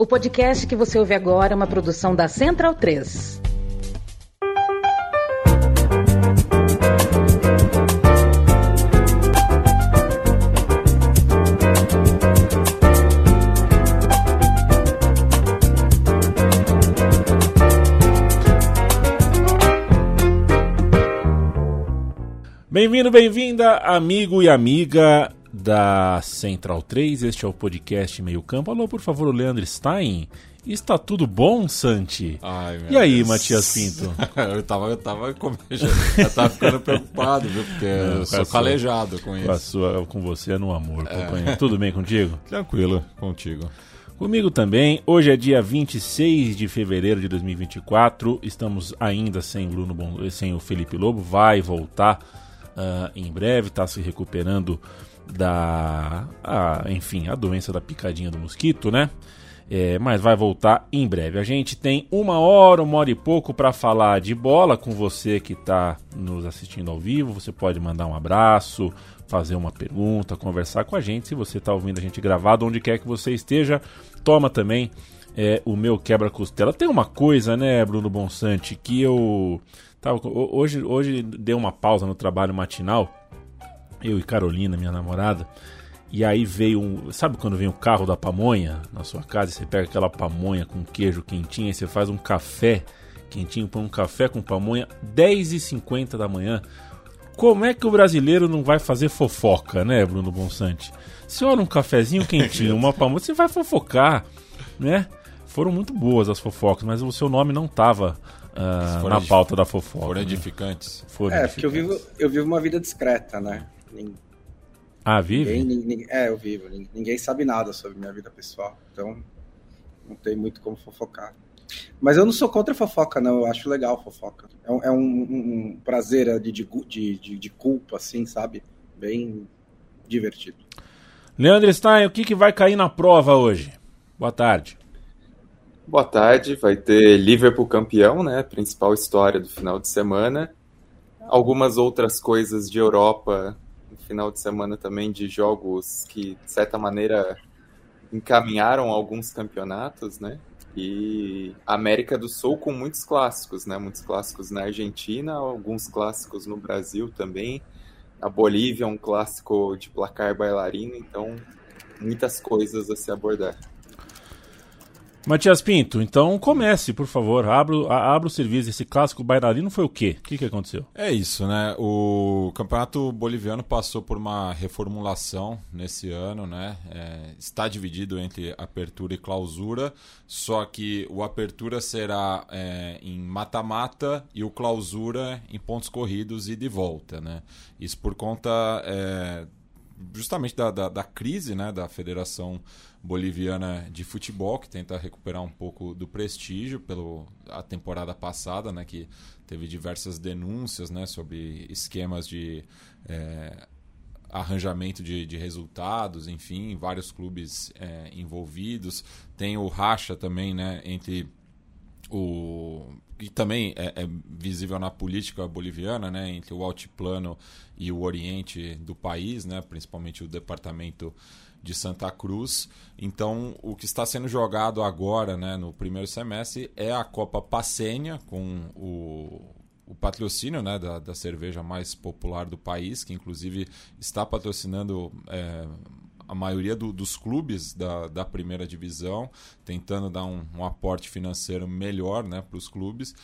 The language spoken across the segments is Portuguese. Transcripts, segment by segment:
O podcast que você ouve agora é uma produção da Central 3. Bem-vindo, bem-vinda, amigo e amiga da Central 3. Este é o podcast Meio Campo. Alô, por favor, o Leandro Stein. Está tudo bom, Santi? Ai, e aí, Deus. Matias Pinto? eu tava, eu tava, eu tava ficando preocupado, viu? Porque Não, eu a sou calejado com Com, a isso. sua, com você é no amor, companheiro. Tudo bem contigo? Tranquilo contigo. Comigo também. Hoje é dia 26 de fevereiro de 2024. Estamos ainda sem, Bruno Bon- sem o Felipe Lobo. Vai voltar ah, em breve. Está se recuperando da. ah, enfim, a doença da picadinha do mosquito, né? É, mas vai voltar em breve. A gente tem uma hora, uma hora e pouco para falar de bola com você que está nos assistindo ao vivo. Você pode mandar um abraço, fazer uma pergunta, conversar com a gente. Se você está ouvindo a gente gravado, onde quer que você esteja, toma também é, o meu quebra-costela. Tem uma coisa, né, Bruno Bonsante, que eu. Hoje, hoje dei uma pausa no trabalho matinal, eu e Carolina, minha namorada. E aí veio um. Sabe quando vem o carro da pamonha na sua casa? e Você pega aquela pamonha com queijo quentinho e você faz um café quentinho, põe um café com pamonha, 10h50 da manhã. Como é que o brasileiro não vai fazer fofoca, né, Bruno Bonsante? Se olha um cafezinho quentinho, uma pamonha, você vai fofocar, né? Foram muito boas as fofocas, mas o seu nome não estava Foram na pauta da fofoca. Foram né? edificantes. Foram É, porque eu edificantes. vivo, eu vivo uma vida discreta, né? Nin- Ah, vive? Ninguém, ninguém- é, eu vivo. nin- Ninguém sabe nada sobre minha vida pessoal. Então, não tem muito como fofocar. Mas eu não sou contra a fofoca, não. Eu acho legal a fofoca. É um, é um- um- prazer de, de, de, de- de culpa, assim, sabe? Bem divertido. Leandro Stein, o que, que vai cair na prova hoje? Boa tarde. Boa tarde, vai ter Liverpool campeão, né? Principal história do final de semana. Algumas outras coisas de Europa final de semana também, de jogos que, de certa maneira, encaminharam alguns campeonatos, né? E América do Sul com muitos clássicos, né? Muitos clássicos na Argentina, alguns clássicos no Brasil também. A Bolívia, um clássico de placar bailarino, então muitas coisas a se abordar. Matias Pinto, então comece, por favor. Abra, o- serviço. Esse clássico bailarino foi o quê? O que, que aconteceu? É isso, né? O campeonato boliviano passou por uma reformulação nesse ano, né? É, está dividido entre apertura e clausura, só que o apertura será é, em mata-mata e o clausura em pontos corridos e de volta, né? Isso por conta é, justamente da, da, da crise né, da Federação Boliviana de Futebol, que tenta recuperar um pouco do prestígio pela a temporada passada, né, que teve diversas denúncias né, sobre esquemas de é, arranjamento de, de resultados, enfim, vários clubes é, envolvidos. Tem o racha também né, entre o que também é, é visível na política boliviana, né, entre o altiplano e o oriente do país, né, principalmente o departamento de Santa Cruz. Então, o que está sendo jogado agora, né, no primeiro semestre, é a Copa Passenha com o, o patrocínio né, da, da cerveja mais popular do país, que inclusive está patrocinando é, a maioria do- dos clubes da, da primeira divisão, tentando dar um, um aporte financeiro melhor né, para os clubes.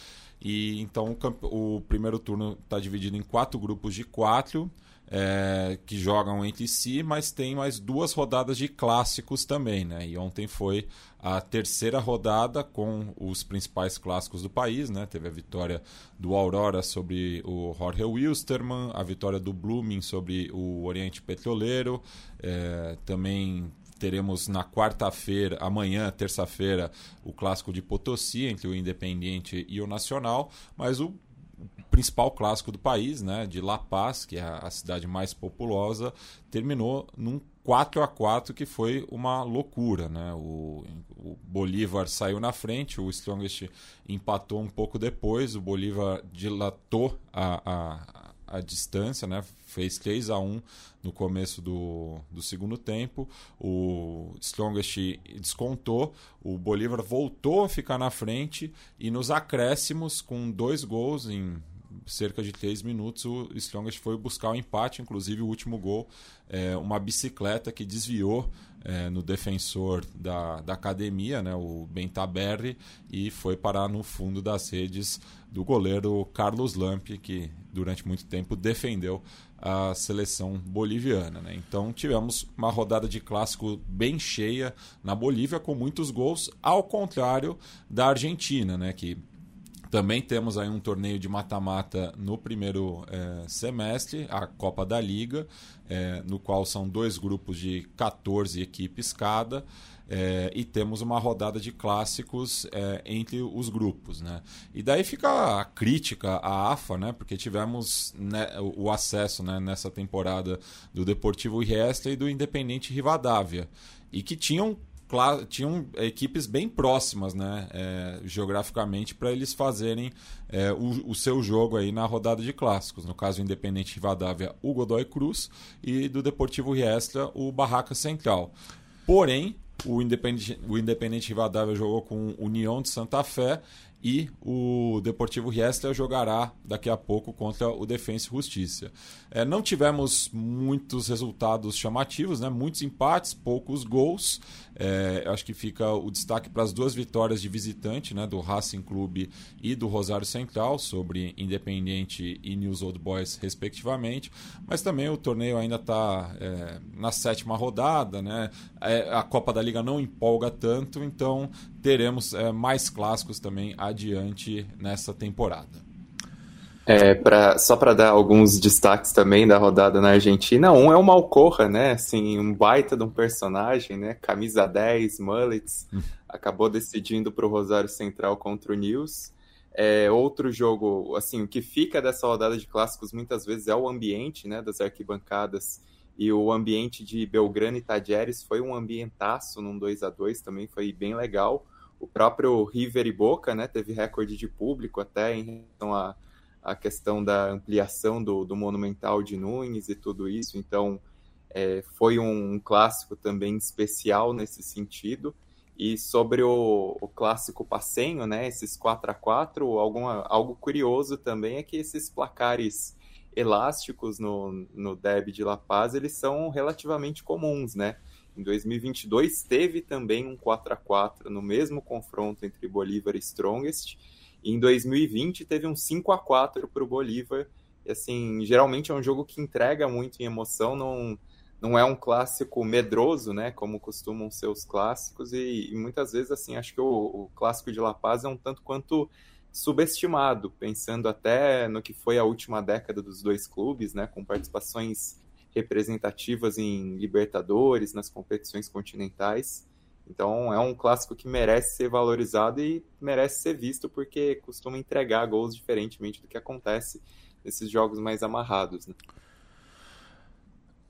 E então o, o primeiro turno está dividido em quatro grupos de quatro. É, que jogam entre si, mas tem mais duas rodadas de clássicos também, né? E ontem foi a terceira rodada com os principais clássicos do país, né? Teve a vitória do Aurora sobre o Jorge Wilstermann, a vitória do Blooming sobre o Oriente Petroleiro, é, também teremos na quarta-feira, amanhã, terça-feira, o clássico de Potosí entre o Independiente e o Nacional, mas o principal clássico do país, né, de La Paz, que é a cidade mais populosa, terminou num 4 a 4 que foi uma loucura, né? O, o Bolívar saiu na frente, o Strongest empatou um pouco depois, o Bolívar dilatou a, a, a distância, né? Fez 3 a 1 no começo do, do segundo tempo. O Strongest descontou, o Bolívar voltou a ficar na frente e nos acréscimos, com dois gols em cerca de três minutos, o Strongest foi buscar o empate, inclusive o último gol, é, uma bicicleta que desviou é, no defensor da, da academia, né, o Bentaberri, e foi parar no fundo das redes do goleiro Carlos Lamp, que durante muito tempo defendeu a seleção boliviana. Né? Então tivemos uma rodada de clássico bem cheia na Bolívia, com muitos gols, ao contrário da Argentina, né? que também temos aí um torneio de mata-mata no primeiro é, semestre, a Copa da Liga, é, no qual são dois grupos de 14 equipes cada. É, e temos uma rodada de clássicos é, entre os grupos. Né? E daí fica a crítica à AFA, né? porque tivemos né, o acesso né, nessa temporada do Deportivo Riestra e do Independente Rivadavia, e que tinham tinham equipes bem próximas, né, é, geograficamente, para eles fazerem é, o, o, seu jogo aí na rodada de clássicos. No caso, o Independente Rivadavia, o Godoy Cruz, e do Deportivo Riestra, o Barraca Central. Porém, o Independente, o Independente Rivadavia jogou com o União de Santa Fé e o Deportivo Riestra jogará daqui a pouco contra o Defensa e Justiça. É, não tivemos muitos resultados chamativos, né? muitos empates, poucos gols. É, acho que fica o destaque para as duas vitórias de visitante né? do Racing Clube e do Rosário Central sobre Independiente e News Old Boys, respectivamente. Mas também o torneio ainda está é, na sétima rodada, né? É, a Copa da Liga não empolga tanto, então teremos é, mais clássicos também adiante nessa temporada. É, pra, só para dar alguns destaques também da rodada na Argentina, um é o Malcorra, né? Assim, um baita de um personagem, né? Camisa 10, mullets, hum. acabou decidindo para o Rosário Central contra o News. É, outro jogo, assim, o que fica dessa rodada de clássicos muitas vezes é o ambiente, né, das arquibancadas e o ambiente de Belgrano e Tadieres foi um ambientaço num 2 a 2 também foi bem legal. O próprio River e Boca, né, teve recorde de público até em relação à, à questão da ampliação do, do Monumental de Nunes e tudo isso. Então, é, foi um, um, clássico também especial nesse sentido. E sobre o, o clássico passenho, né, esses 4 a 4 alguma, algo curioso também é que esses placares elásticos no, no DEB de La Paz, eles são relativamente comuns, né? Em 2022 teve também um 4 a 4 no mesmo confronto entre Bolívar e Strongest. Em 2020 teve um 5 a 4 para o Bolívar. E assim, geralmente é um jogo que entrega muito em emoção, não, não é um clássico medroso, né, como costumam ser os clássicos e, e muitas vezes assim, acho que o, o, clássico de La Paz é um tanto quanto subestimado, pensando até no que foi a última década dos dois clubes, né, com participações representativas em Libertadores, nas competições continentais. Então é um clássico que merece ser valorizado e merece ser visto porque costuma entregar gols diferentemente do que acontece nesses jogos mais amarrados. Né?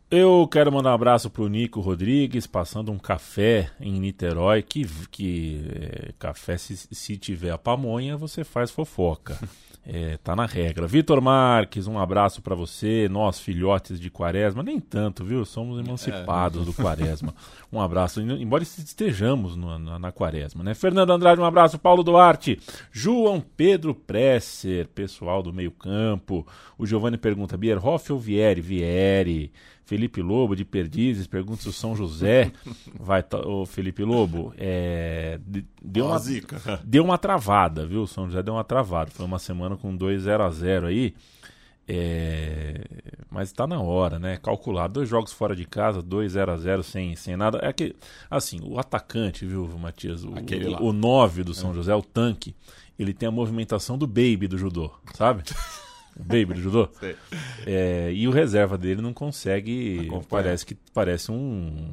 Eu quero mandar um abraço pro Nico Rodrigues, passando um café em Niterói, que, que é, café, se, se tiver a pamonha, você faz fofoca. É, tá na regra. Vitor Marques, um abraço para você, nós filhotes de Quaresma, nem tanto, viu? Somos emancipados é. do Quaresma. Um abraço, embora estejamos no, na, na, Quaresma, né? Fernando Andrade, um abraço. Paulo Duarte, João Pedro Presser, pessoal do meio-campo. O Giovanni pergunta: Bierhoff ou Vieri? Vieri. Felipe Lobo de Perdizes pergunta se o São José vai. O Felipe Lobo, é, deu, uma, deu uma travada, viu? O São José deu uma travada. Foi uma semana com 2 0 a 0 aí. É, mas está na hora, né? Calcular dois jogos fora de casa, 2 0 a 0 sem, sem nada. É que, assim, o atacante, viu, Matias? O, o, o 9 do São é. José, o tanque, ele tem a movimentação do baby do judô, sabe? Baby do judô. É, e o reserva dele não consegue. Parece que parece um.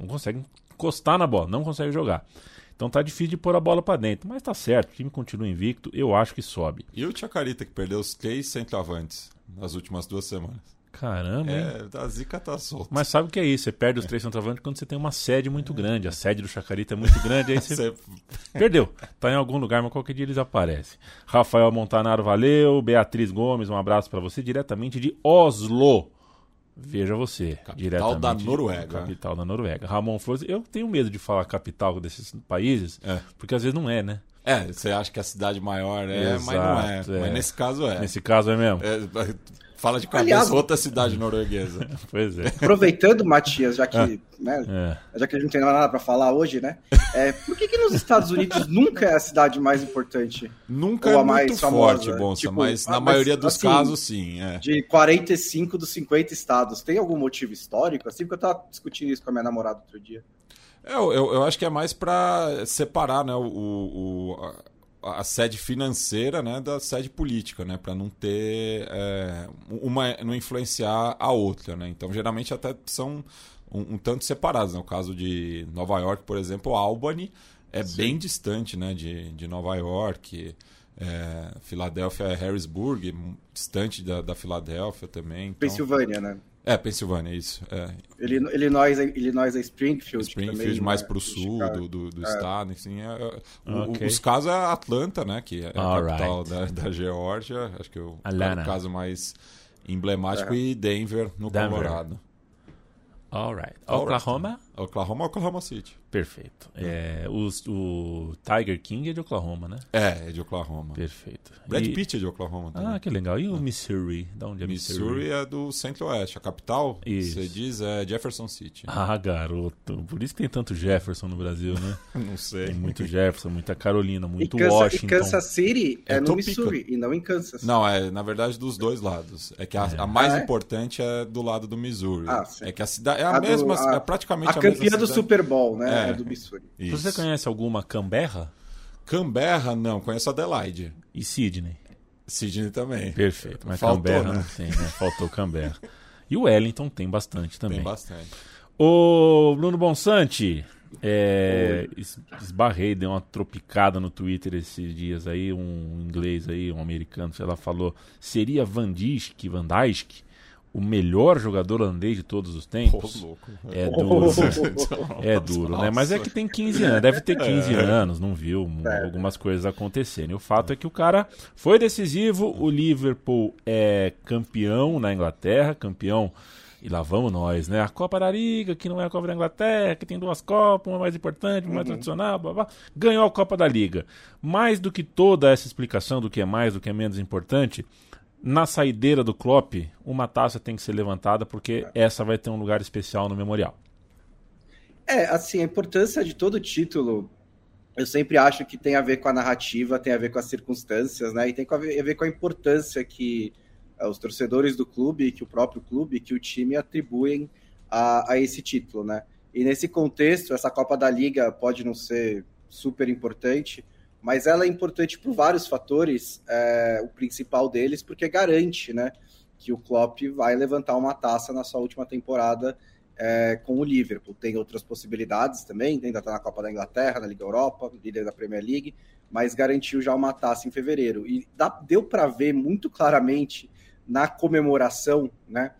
Não consegue encostar na bola, não consegue jogar. Então tá difícil de pôr a bola para dentro. Mas tá certo, o time continua invicto, eu acho que sobe. E o Chacarita, que perdeu os três centroavantes nas últimas duas semanas? Caramba, hein? É, a zica tá solta. Mas sabe o que é isso? Você perde os três centroavantes quando você tem uma sede muito grande. A sede do Chacarita é muito grande, aí você perdeu. Tá em algum lugar, mas qualquer dia eles aparecem. Rafael Montanaro, valeu. Beatriz Gomes, um abraço pra você, diretamente de Oslo. Veja você. Capital da Noruega. Capital da Noruega. Ramon Flores, eu tenho medo de falar capital desses países, É. porque às vezes não é, né? É, você acha que a cidade maior é, mas não é. Exato, é. Mas nesse caso é. Nesse caso é mesmo. É, fala de cabeça Aliás- outra cidade norueguesa. Pois é. Aproveitando, Matias, já que, né, É. já que a gente não tem nada para falar hoje, né? É, por que, que nos Estados Unidos nunca é a cidade mais importante? Nunca Ou é a mais muito famosa, forte, Bonsa, tipo, mas ah, na mas, maioria dos assim, casos, sim. É. De 45 dos 50 estados. Tem algum motivo histórico? Assim, porque eu tava discutindo isso com a minha namorada outro dia. É, Eu, eu, eu acho que é mais para separar né, o, o- a, sede financeira né, da sede política, né, para não ter é, uma não influenciar a outra, né. Então geralmente até são um, um tanto separados. No caso de Nova York, por exemplo, Albany é bem distante, né, de, de Nova York. É, Filadélfia é Harrisburg, distante da, da Filadélfia também. Então... Pensilvânia, né? É, Pensilvânia, isso. É. Illinois, Illinois, é- é Springfield. Springfield também, mais né, para o de sul do, do, do estado, assim, é- é- o- Ok. os casos é Atlanta, né, que é a Alright. capital da, da Geórgia, acho que é o, Atlanta. o caso mais emblemático, É. e Denver, no Denver. Colorado. Alright. Alright. Oklahoma? Oklahoma, Oklahoma City. Perfeito. É, os- o Tiger King é de Oklahoma, né? É, é de Oklahoma. Perfeito. Brad E- Pitt é de Oklahoma também. Ah, que legal. E o Missouri? Da onde é Missouri? Missouri é do centro-oeste. A capital, Isso. você diz, é Jefferson City. Ah, garoto. Por isso que tem tanto Jefferson no Brasil, né? Não sei. Tem muito Jefferson, muita Carolina, E muito Kansas, e Washington. Kansas City é, É no Topeka. Missouri e não em Kansas. Não, é na verdade dos dois lados. É que a, a mais Ah, é? importante é do lado do Missouri. Ah, sim. é que a cidade é a, A do- mesma, a- é praticamente A a, campeã do. Super Bowl, né? É. É, do Missouri. Isso. Você conhece alguma Canberra Canberra, não, conheço Adelaide. e Sydney? Sydney também. Perfeito. Mas Faltou, Canberra né? não tem, né? Faltou Canberra. E o Wellington tem bastante também. Tem bastante. Ô, Bruno Bonsante, é, es- esbarrei, dei uma tropicada no Twitter esses dias aí, um inglês aí, um americano, sei lá, falou, seria Van Dijk, Van Dijk o melhor jogador holandês de todos os tempos? louco. É duro, é duro, né? Mas é que tem 15 anos, deve ter 15 anos, não viu um- algumas coisas acontecerem. O fato é que o cara foi decisivo, o Liverpool é campeão na Inglaterra, campeão, e lá vamos nós, né? A Copa da Liga, que não é a Copa da Inglaterra, que tem duas Copas, uma mais importante, uma mais tradicional, blá, blá. ganhou a Copa da Liga. Mais do que toda essa explicação do que é mais, do que é menos importante, na saideira do Klopp, uma taça tem que ser levantada porque essa vai ter um lugar especial no memorial. É, assim, a importância de todo título, eu sempre acho que tem a ver com a narrativa, tem a ver com as circunstâncias, né? E tem a ver, com a importância que eh, os torcedores do clube, que o próprio clube, que o time atribuem a, a esse título, né? E nesse contexto, essa Copa da Liga pode não ser super importante, mas ela é importante por vários fatores. é, o principal deles, porque garante, né, que o Klopp vai levantar uma taça na sua última temporada é, com o Liverpool. Tem outras possibilidades também, ainda está na Copa da Inglaterra, na Liga Europa, líder da Premier League, mas garantiu já uma taça em fevereiro. E dá- deu para ver muito claramente na comemoração, né?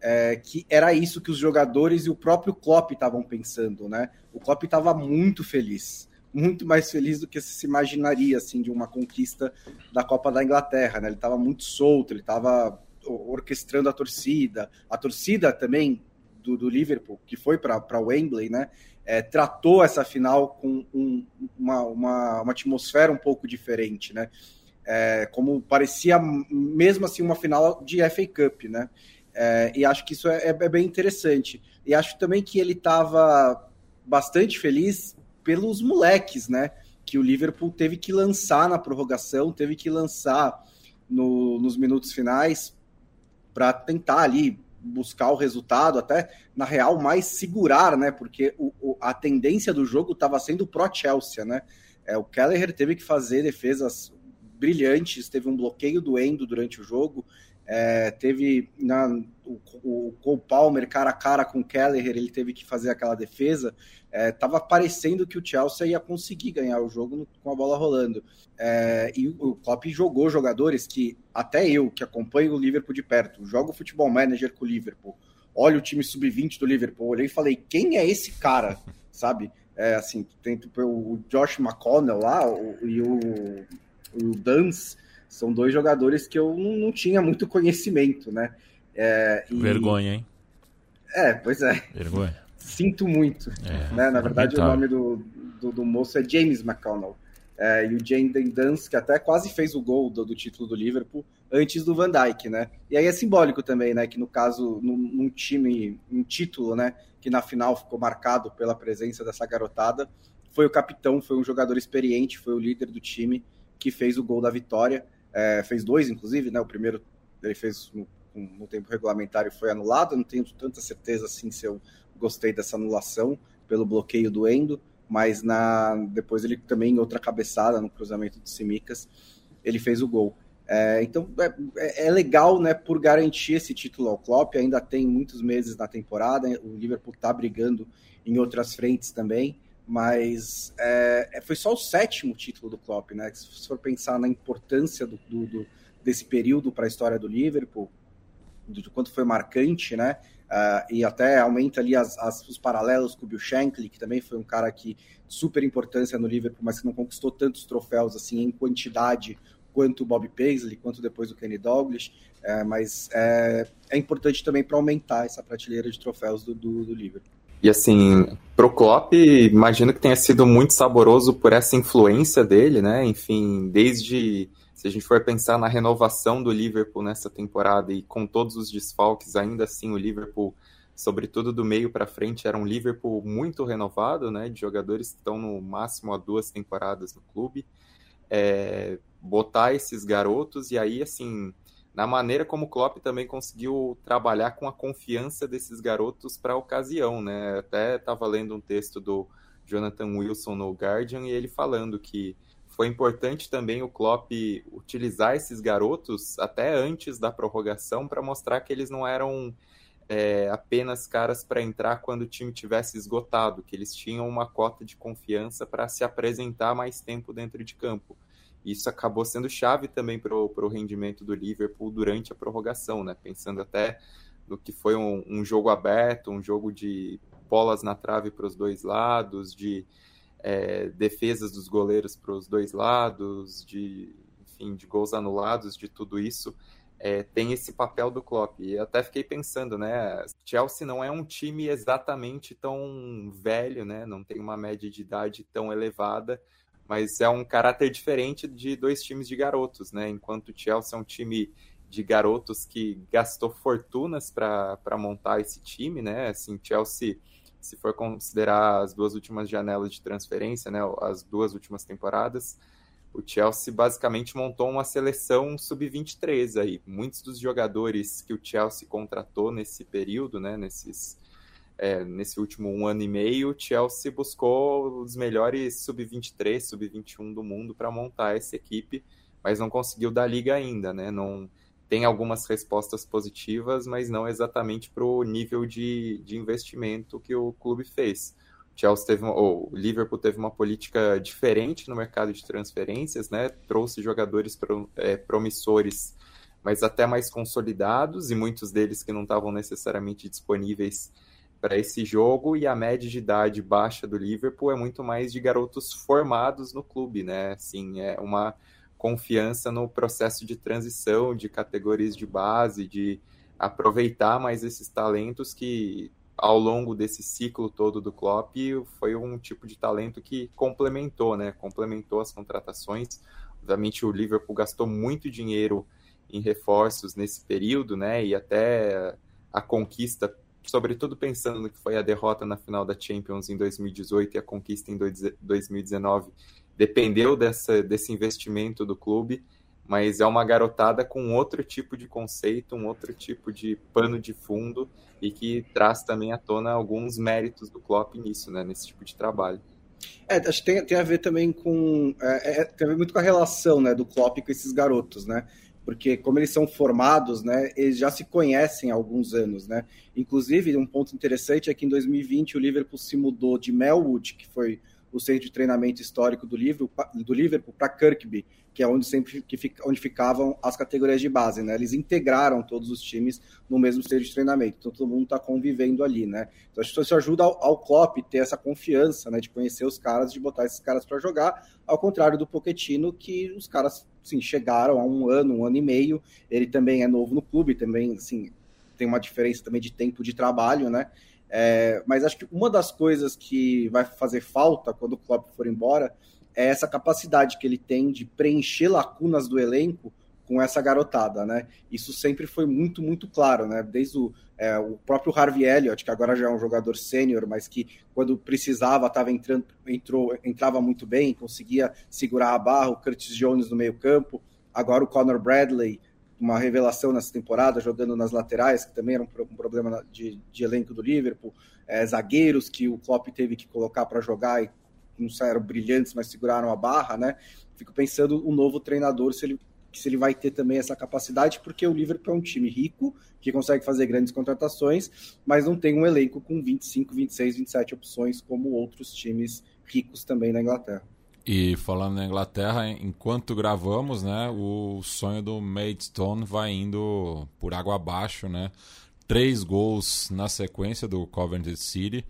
é, que era isso que os jogadores e o próprio Klopp estavam pensando, né? O Klopp estava muito feliz, muito mais feliz do que se imaginaria assim de uma conquista da Copa da Inglaterra, né? Ele estava muito solto, ele estava orquestrando a torcida, a torcida também do, do Liverpool que foi para Wembley, né? é, tratou essa final com um- uma, uma, uma atmosfera um pouco diferente, né? É, como parecia mesmo assim uma final de FA Cup, né? É, e acho que isso é, é bem interessante. E acho também que ele estava bastante feliz pelos moleques, né? Que o Liverpool teve que lançar na prorrogação, teve que lançar no- nos minutos finais para tentar ali buscar o resultado, até na real mais segurar, né? Porque o- o- a tendência do jogo estava sendo pró Chelsea, né? É, o Kelleher teve que fazer defesas brilhantes, teve um bloqueio do Endo durante o jogo, é, teve na, o, o Cole Palmer cara a cara com o Kelleher, ele teve que fazer aquela defesa, é, tava parecendo que o Chelsea ia conseguir ganhar o jogo no, com a bola rolando. É, e o, Klopp jogou jogadores que, até eu, que acompanho o Liverpool de perto, jogo futebol manager com o Liverpool, olho o time sub-20 do Liverpool, olhei e falei, quem é esse cara, sabe? É, assim, tem tipo, o Josh McConnell lá o, e o, o Dance, são dois jogadores que eu não, não tinha muito conhecimento, né? É, e... Vergonha, hein? É, pois é. Vergonha. Sinto muito. É, né? Na verdade, o nome do, do, do, moço é James McConnell. É, e o Jane Dance, que até quase fez o gol do, do, título do Liverpool antes do Van Dijk, né? E aí é simbólico também, né? Que no caso, num, num time, um título, né? Que na final ficou marcado pela presença dessa garotada, foi o capitão, foi um jogador experiente, foi o líder do time que fez o gol da vitória. É, fez dois, inclusive, né? O primeiro ele fez no, no tempo regulamentar e foi anulado. Não tenho tanta certeza assim se eu gostei dessa anulação pelo bloqueio do Endo, mas na depois ele também outra cabeçada no cruzamento do Simicas ele fez o gol. É, então é, é, é, legal, né, por garantir esse título ao Klopp. Ainda tem muitos meses na temporada. O Liverpool está brigando em outras frentes também, mas é, é, foi só o sétimo título do Klopp, né? Se for pensar na importância do, do, do desse período para a história do Liverpool, do quanto foi marcante, né? Uh, e até aumenta ali as, as, os paralelos com o Bill Shankly, que também foi um cara que super importância no Liverpool, mas que não conquistou tantos troféus assim em quantidade quanto o Bob Paisley, quanto depois o Kenny Douglas, é, mas é, é, importante também para aumentar essa prateleira de troféus do, do, do Liverpool. E assim, pro Klopp, imagino que tenha sido muito saboroso por essa influência dele, né? Enfim, desde se a gente for pensar na renovação do Liverpool nessa temporada e com todos os desfalques, ainda assim o Liverpool, sobretudo do meio para frente, era um Liverpool muito renovado, né, de jogadores que estão no máximo há duas temporadas no clube. É, botar esses garotos e aí, assim, na maneira como o Klopp também conseguiu trabalhar com a confiança desses garotos para a ocasião, né? Até estava lendo um texto do Jonathan Wilson no Guardian e ele falando que foi importante também o Klopp utilizar esses garotos até antes da prorrogação para mostrar que eles não eram é, apenas caras para entrar quando o time tivesse esgotado, que eles tinham uma cota de confiança para se apresentar mais tempo dentro de campo. Isso acabou sendo chave também para o rendimento do Liverpool durante a prorrogação, né? Pensando até no que foi um, um jogo aberto, um jogo de bolas na trave para os dois lados, de é, defesas dos goleiros para os dois lados, de, enfim, de gols anulados, de tudo isso, é, tem esse papel do Klopp. E até fiquei pensando, né? Chelsea não é um time exatamente tão velho, né? Não tem uma média de idade tão elevada, mas é um caráter diferente de dois times de garotos, né? Enquanto o Chelsea é um time de garotos que gastou fortunas para montar esse time, né? Assim, Chelsea se for considerar as duas últimas janelas de transferência, né, as duas últimas temporadas, o Chelsea basicamente montou uma seleção sub-23 aí. Muitos dos jogadores que o Chelsea contratou nesse período, né, nesses, é, nesse último um ano e meio, o Chelsea buscou os melhores sub-23, sub-21 do mundo para montar essa equipe, mas não conseguiu dar liga ainda, né? Não, tem algumas respostas positivas, mas não exatamente para o nível de, de investimento que o clube fez. O Chelsea teve uma, ou o Liverpool teve uma política diferente no mercado de transferências, né? Trouxe jogadores pro, é, promissores, mas até mais consolidados, e muitos deles que não estavam necessariamente disponíveis para esse jogo, e a média de idade baixa do Liverpool é muito mais de garotos formados no clube, né? Assim, é uma confiança no processo de transição de categorias de base, de aproveitar mais esses talentos que ao longo desse ciclo todo do Klopp foi um tipo de talento que complementou, né? Complementou as contratações. Obviamente o Liverpool gastou muito dinheiro em reforços nesse período, né? E até a conquista, sobretudo pensando no que foi a derrota na final da Champions em 2018 e a conquista em 2019, dependeu dessa, desse investimento do clube, mas é uma garotada com outro tipo de conceito, um outro tipo de pano de fundo e que traz também à tona alguns méritos do Klopp nisso, né, nesse tipo de trabalho. É, acho que tem, tem a ver também com. É, é, tem a ver muito com a relação né, do Klopp com esses garotos, né? porque como eles são formados, né, eles já se conhecem há alguns anos, né? Inclusive, um ponto interessante é que em 2020 o Liverpool se mudou de Melwood, que foi o centro de treinamento histórico do Liverpool, para Kirkby, que é onde sempre que onde ficavam as categorias de base, né? Eles integraram todos os times no mesmo centro de treinamento, então todo mundo está convivendo ali, né? Então acho que isso ajuda ao, ao Klopp ter essa confiança, né, de conhecer os caras, de botar esses caras para jogar, ao contrário do Pochettino, que os caras sim, chegaram há um ano, um ano e meio. Ele também é novo no clube, também assim, tem uma diferença também de tempo de trabalho, né? É, mas acho que uma das coisas que vai fazer falta quando o Klopp for embora é essa capacidade que ele tem de preencher lacunas do elenco com essa garotada, né? Isso sempre foi muito, muito claro, né? Desde o, é, o próprio Harvey Elliott, que agora já é um jogador sênior, mas que quando precisava estava entrando, entrou, entrava muito bem, conseguia segurar a barra, o Curtis Jones no meio campo, agora o Conor Bradley, uma revelação nessa temporada, jogando nas laterais, que também era um, um problema de, de, elenco do Liverpool, é, zagueiros que o Klopp teve que colocar para jogar e não saíram brilhantes, mas seguraram a barra, né? Fico pensando o novo treinador se ele se ele vai ter também essa capacidade, porque o Liverpool é um time rico, que consegue fazer grandes contratações, mas não tem um elenco com 25, 26, 27 opções, como outros times ricos também na Inglaterra. E falando na Inglaterra, enquanto gravamos, né, o sonho do Maidstone vai indo por água abaixo, né? Três gols na sequência do Coventry City,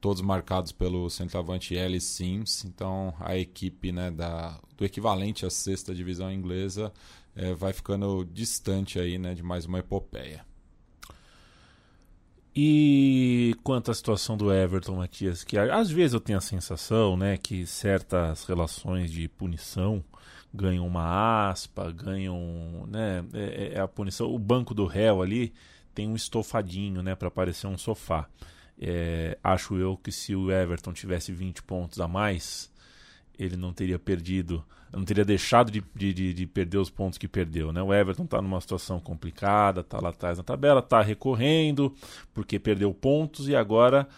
todos marcados pelo centroavante Ellis Sims. Então a equipe né, da, do equivalente à sexta divisão inglesa é, vai ficando distante aí, né, de mais uma epopeia. E quanto à situação do Everton, Matias, que às vezes eu tenho a sensação né, que certas relações de punição ganham uma aspa, ganham né, é, é a punição. O banco do réu ali tem um estofadinho né, para parecer um sofá. É, acho eu que se o Everton tivesse 20 pontos a mais, ele não teria perdido, não teria deixado de, de, de perder os pontos que perdeu. Né? O Everton está numa situação complicada, está lá atrás na tabela, está recorrendo, porque perdeu pontos e agora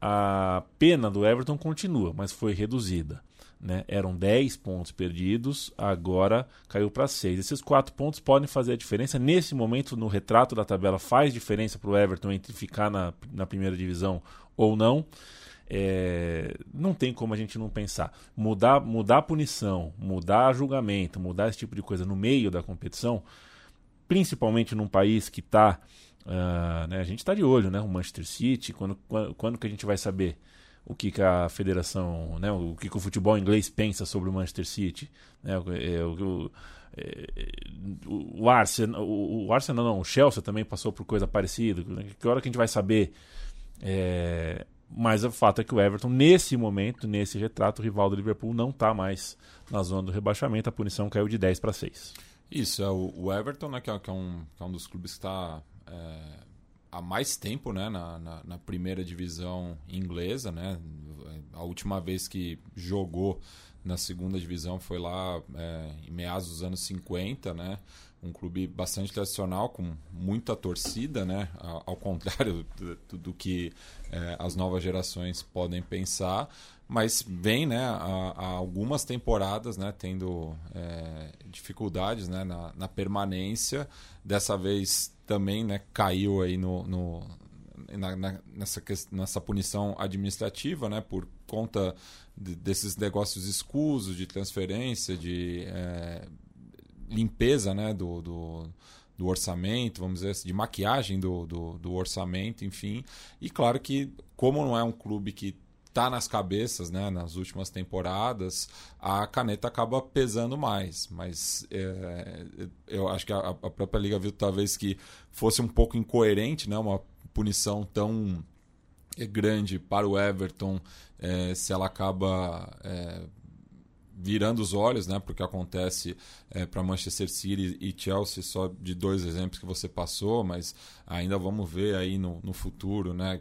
a pena do Everton continua, mas foi reduzida. Né? Eram 10 pontos perdidos, agora caiu para 6. Esses 4 pontos podem fazer a diferença. Nesse momento, no retrato da tabela, faz diferença para o Everton entre ficar na, na primeira divisão ou não. É, não tem como a gente não pensar. Mudar, mudar a punição, mudar julgamento, mudar esse tipo de coisa no meio da competição, principalmente num país que está. Uh, ah, né, a gente está de olho, né? O Manchester City, quando, quando, quando que a gente vai saber? o que, que a federação, né, o que, que o futebol inglês pensa sobre o Manchester City, né, o, é, o, é, o, o, Arsenal, o, Arsenal não, o Chelsea também passou por coisa parecida, que hora que a gente vai saber, é, mas o fato é que o Everton, nesse momento, nesse retrato, o rival do Liverpool não está mais na zona do rebaixamento, a punição caiu de 10 para 6. Isso, é o, Everton, né, que, é, que, é um, que é um dos clubes que está é há mais tempo né, na, na, na, primeira divisão inglesa. Né? A última vez que jogou na segunda divisão foi lá é, em meados dos anos 50, né? Um clube bastante tradicional, com muita torcida, né? ao contrário do, do que é, as novas gerações podem pensar. Mas vem né, há, algumas temporadas né, tendo é, dificuldades né, na, na permanência. Dessa vez também né, caiu aí no, no na, na, nessa, nessa punição administrativa, né, por conta de, desses negócios escusos de transferência, de é, limpeza né, do, do, do, orçamento, vamos dizer assim, de maquiagem do, do, do orçamento, enfim. E claro que, como não é um clube que tá nas cabeças, né, nas últimas temporadas, a caneta acaba pesando mais. Mas é, eu acho que a, a, própria Liga viu talvez que fosse um pouco incoerente, né, uma punição tão é, grande para o Everton é, se ela acaba é, virando os olhos né, para o que acontece é, para Manchester City e Chelsea, só de dois exemplos que você passou, mas ainda vamos ver aí no, no futuro, né,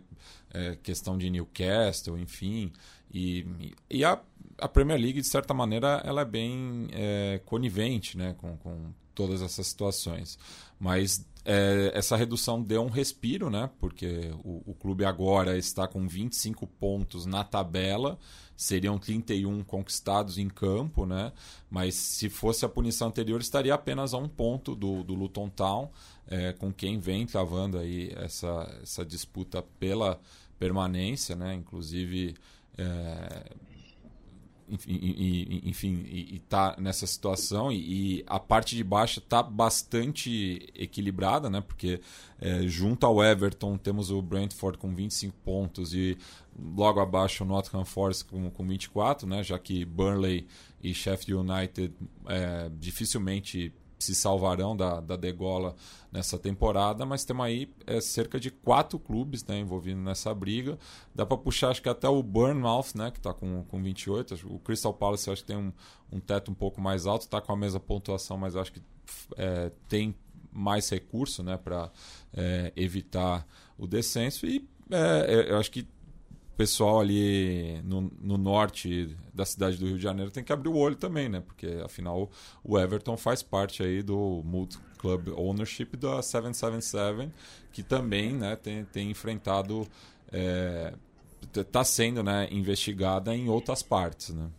é, questão de Newcastle, enfim. E, e a, a Premier League, de certa maneira, ela é bem é, conivente né, com, com todas essas situações. Mas é, essa redução deu um respiro, né? Porque o, o, clube agora está com 25 pontos na tabela, seriam 31 conquistados em campo, né? Mas se fosse a punição anterior, estaria apenas a um ponto do, do Luton Town, é, com quem vem travando aí essa, essa disputa pela permanência, né? Inclusive. É, enfim, está nessa situação e, e, a parte de baixo está bastante equilibrada, né? Porque é, junto ao Everton temos o Brentford com 25 pontos e logo abaixo o Nottingham Forest com, com 24, né? Já que Burnley e Sheffield United é, dificilmente se salvarão da, da degola nessa temporada, mas temos aí é, cerca de quatro clubes né, envolvidos nessa briga. Dá para puxar, acho que até o Bournemouth, né, que está com, com 28. O Crystal Palace acho que tem um, um teto um pouco mais alto, está com a mesma pontuação, mas acho que é, tem mais recurso né, para é, evitar o descenso. E é, é, eu acho que pessoal ali no, no, norte da cidade do Rio de Janeiro tem que abrir o olho também, né? Porque afinal o Everton faz parte aí do Multi Club Ownership da 777, que também né, tem, tem enfrentado. está é, sendo né, investigada em outras partes, né?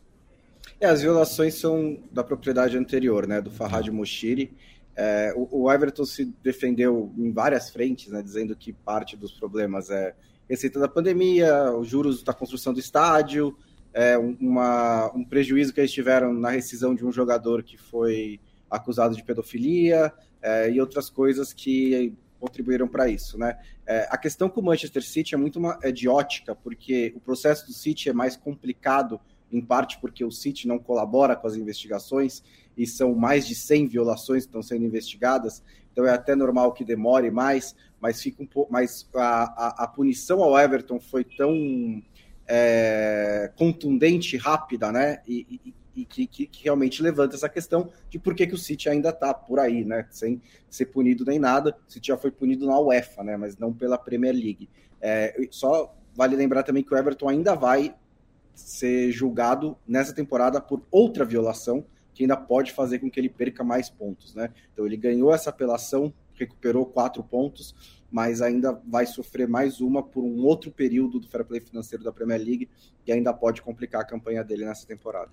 É, as violações são da propriedade anterior, né, do Farhad uhum. Moshiri. É, o, o, Everton se defendeu em várias frentes, né, dizendo que parte dos problemas é receita da pandemia, os juros da construção do estádio, é, uma, um prejuízo que eles tiveram na rescisão de um jogador que foi acusado de pedofilia é, e outras coisas que contribuíram para isso, né? É, a questão com o Manchester City é muito uma, é de ótica, porque o processo do City é mais complicado, em parte porque o City não colabora com as investigações e são mais de 100 violações que estão sendo investigadas, então é até normal que demore mais, mas fica um pouco, mas a, a, a punição ao Everton foi tão é, contundente, rápida, né? E, e, e que, que, que, realmente levanta essa questão de por que, que o City ainda está por aí, né? Sem ser punido nem nada. O City já foi punido na UEFA, né? Mas não pela Premier League. É, só vale lembrar também que o Everton ainda vai ser julgado nessa temporada por outra violação que ainda pode fazer com que ele perca mais pontos, né? Então ele ganhou essa apelação, recuperou quatro pontos, mas ainda vai sofrer mais uma por um outro período do fair play financeiro da Premier League e ainda pode complicar a campanha dele nessa temporada.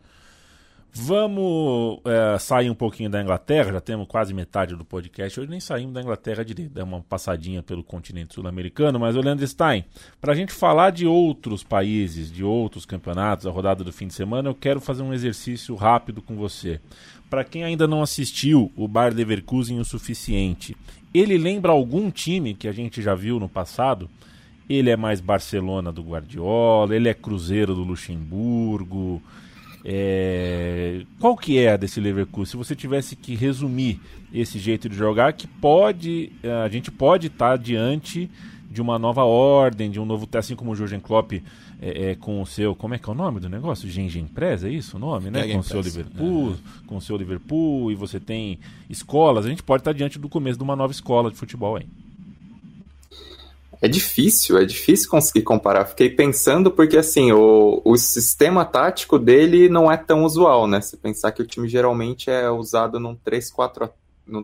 Vamos é, sair um pouquinho da Inglaterra, já temos quase metade do podcast. Hoje nem saímos da Inglaterra direito, dá uma passadinha pelo continente sul-americano. Mas, Leandro Stein, para a gente falar de outros países, de outros campeonatos, a rodada do fim de semana, eu quero fazer um exercício rápido com você. Para quem ainda não assistiu o Bar Leverkusen o suficiente, ele lembra algum time que a gente já viu no passado? Ele é mais Barcelona do Guardiola, ele é Cruzeiro do Luxemburgo. É... Qual que é a desse Leverkusen? Se você tivesse que resumir esse jeito de jogar, que pode a gente pode estar tá diante de uma nova ordem, de um novo, assim como o Jurgen Klopp é, é, com o seu, como é que é o nome do negócio? Gengen Press, é isso o nome, né? com o seu Liverpool, é. com o seu Liverpool, e você tem escolas, a gente pode estar tá diante do começo de uma nova escola de futebol aí. É difícil, é difícil conseguir comparar. Fiquei pensando porque, assim, o, o sistema tático dele não é tão usual, né? Se pensar que o time geralmente é usado num 3-4-3 num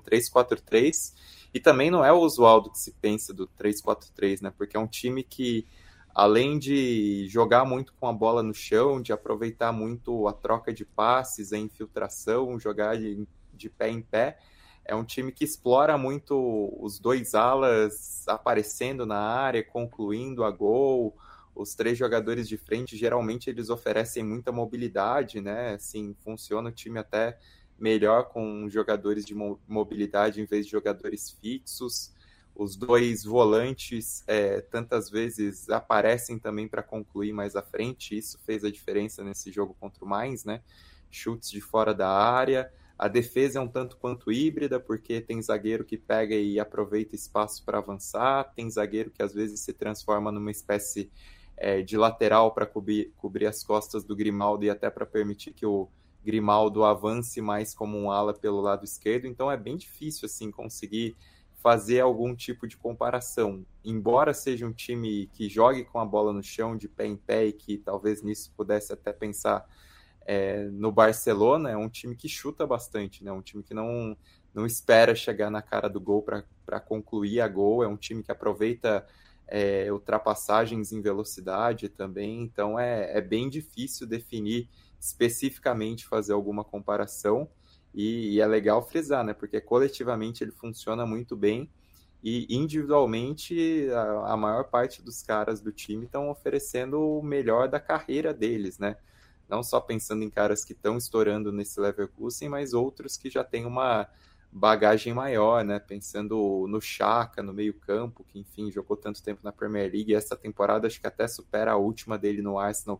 e também não é o usual do que se pensa do 3-4-3, né? Porque é um time que, além de jogar muito com a bola no chão, de aproveitar muito a troca de passes, a infiltração, jogar de, de pé em pé, é um time que explora muito os dois alas aparecendo na área, concluindo a gol. Os três jogadores de frente, geralmente, eles oferecem muita mobilidade, né? Assim, funciona o time até melhor com jogadores de mobilidade em vez de jogadores fixos. Os dois volantes é, tantas vezes aparecem também para concluir mais à frente. Isso fez a diferença nesse jogo contra o Mainz, né? Chutes de fora da área. A defesa é um tanto quanto híbrida, porque tem zagueiro que pega e aproveita espaço para avançar, tem zagueiro que às vezes se transforma numa espécie é, de lateral para cobrir, cobrir as costas do Grimaldo e até para permitir que o Grimaldo avance mais como um ala pelo lado esquerdo. Então é bem difícil assim conseguir fazer algum tipo de comparação. Embora seja um time que jogue com a bola no chão, de pé em pé, e que talvez nisso pudesse até pensar é, no Barcelona é um time que chuta bastante, né? Um time que não não espera chegar na cara do gol para concluir a gol. É um time que aproveita é, ultrapassagens em velocidade também, então é, é bem difícil definir especificamente fazer alguma comparação. E, e, é legal frisar, né? Porque coletivamente ele funciona muito bem e individualmente a, a maior parte dos caras do time estão oferecendo o melhor da carreira deles, né? Não só pensando em caras que estão estourando nesse Leverkusen, mas outros que já têm uma bagagem maior, né? Pensando no Chaka, no meio-campo, que enfim jogou tanto tempo na Premier League, e essa temporada acho que até supera a última dele no Arsenal,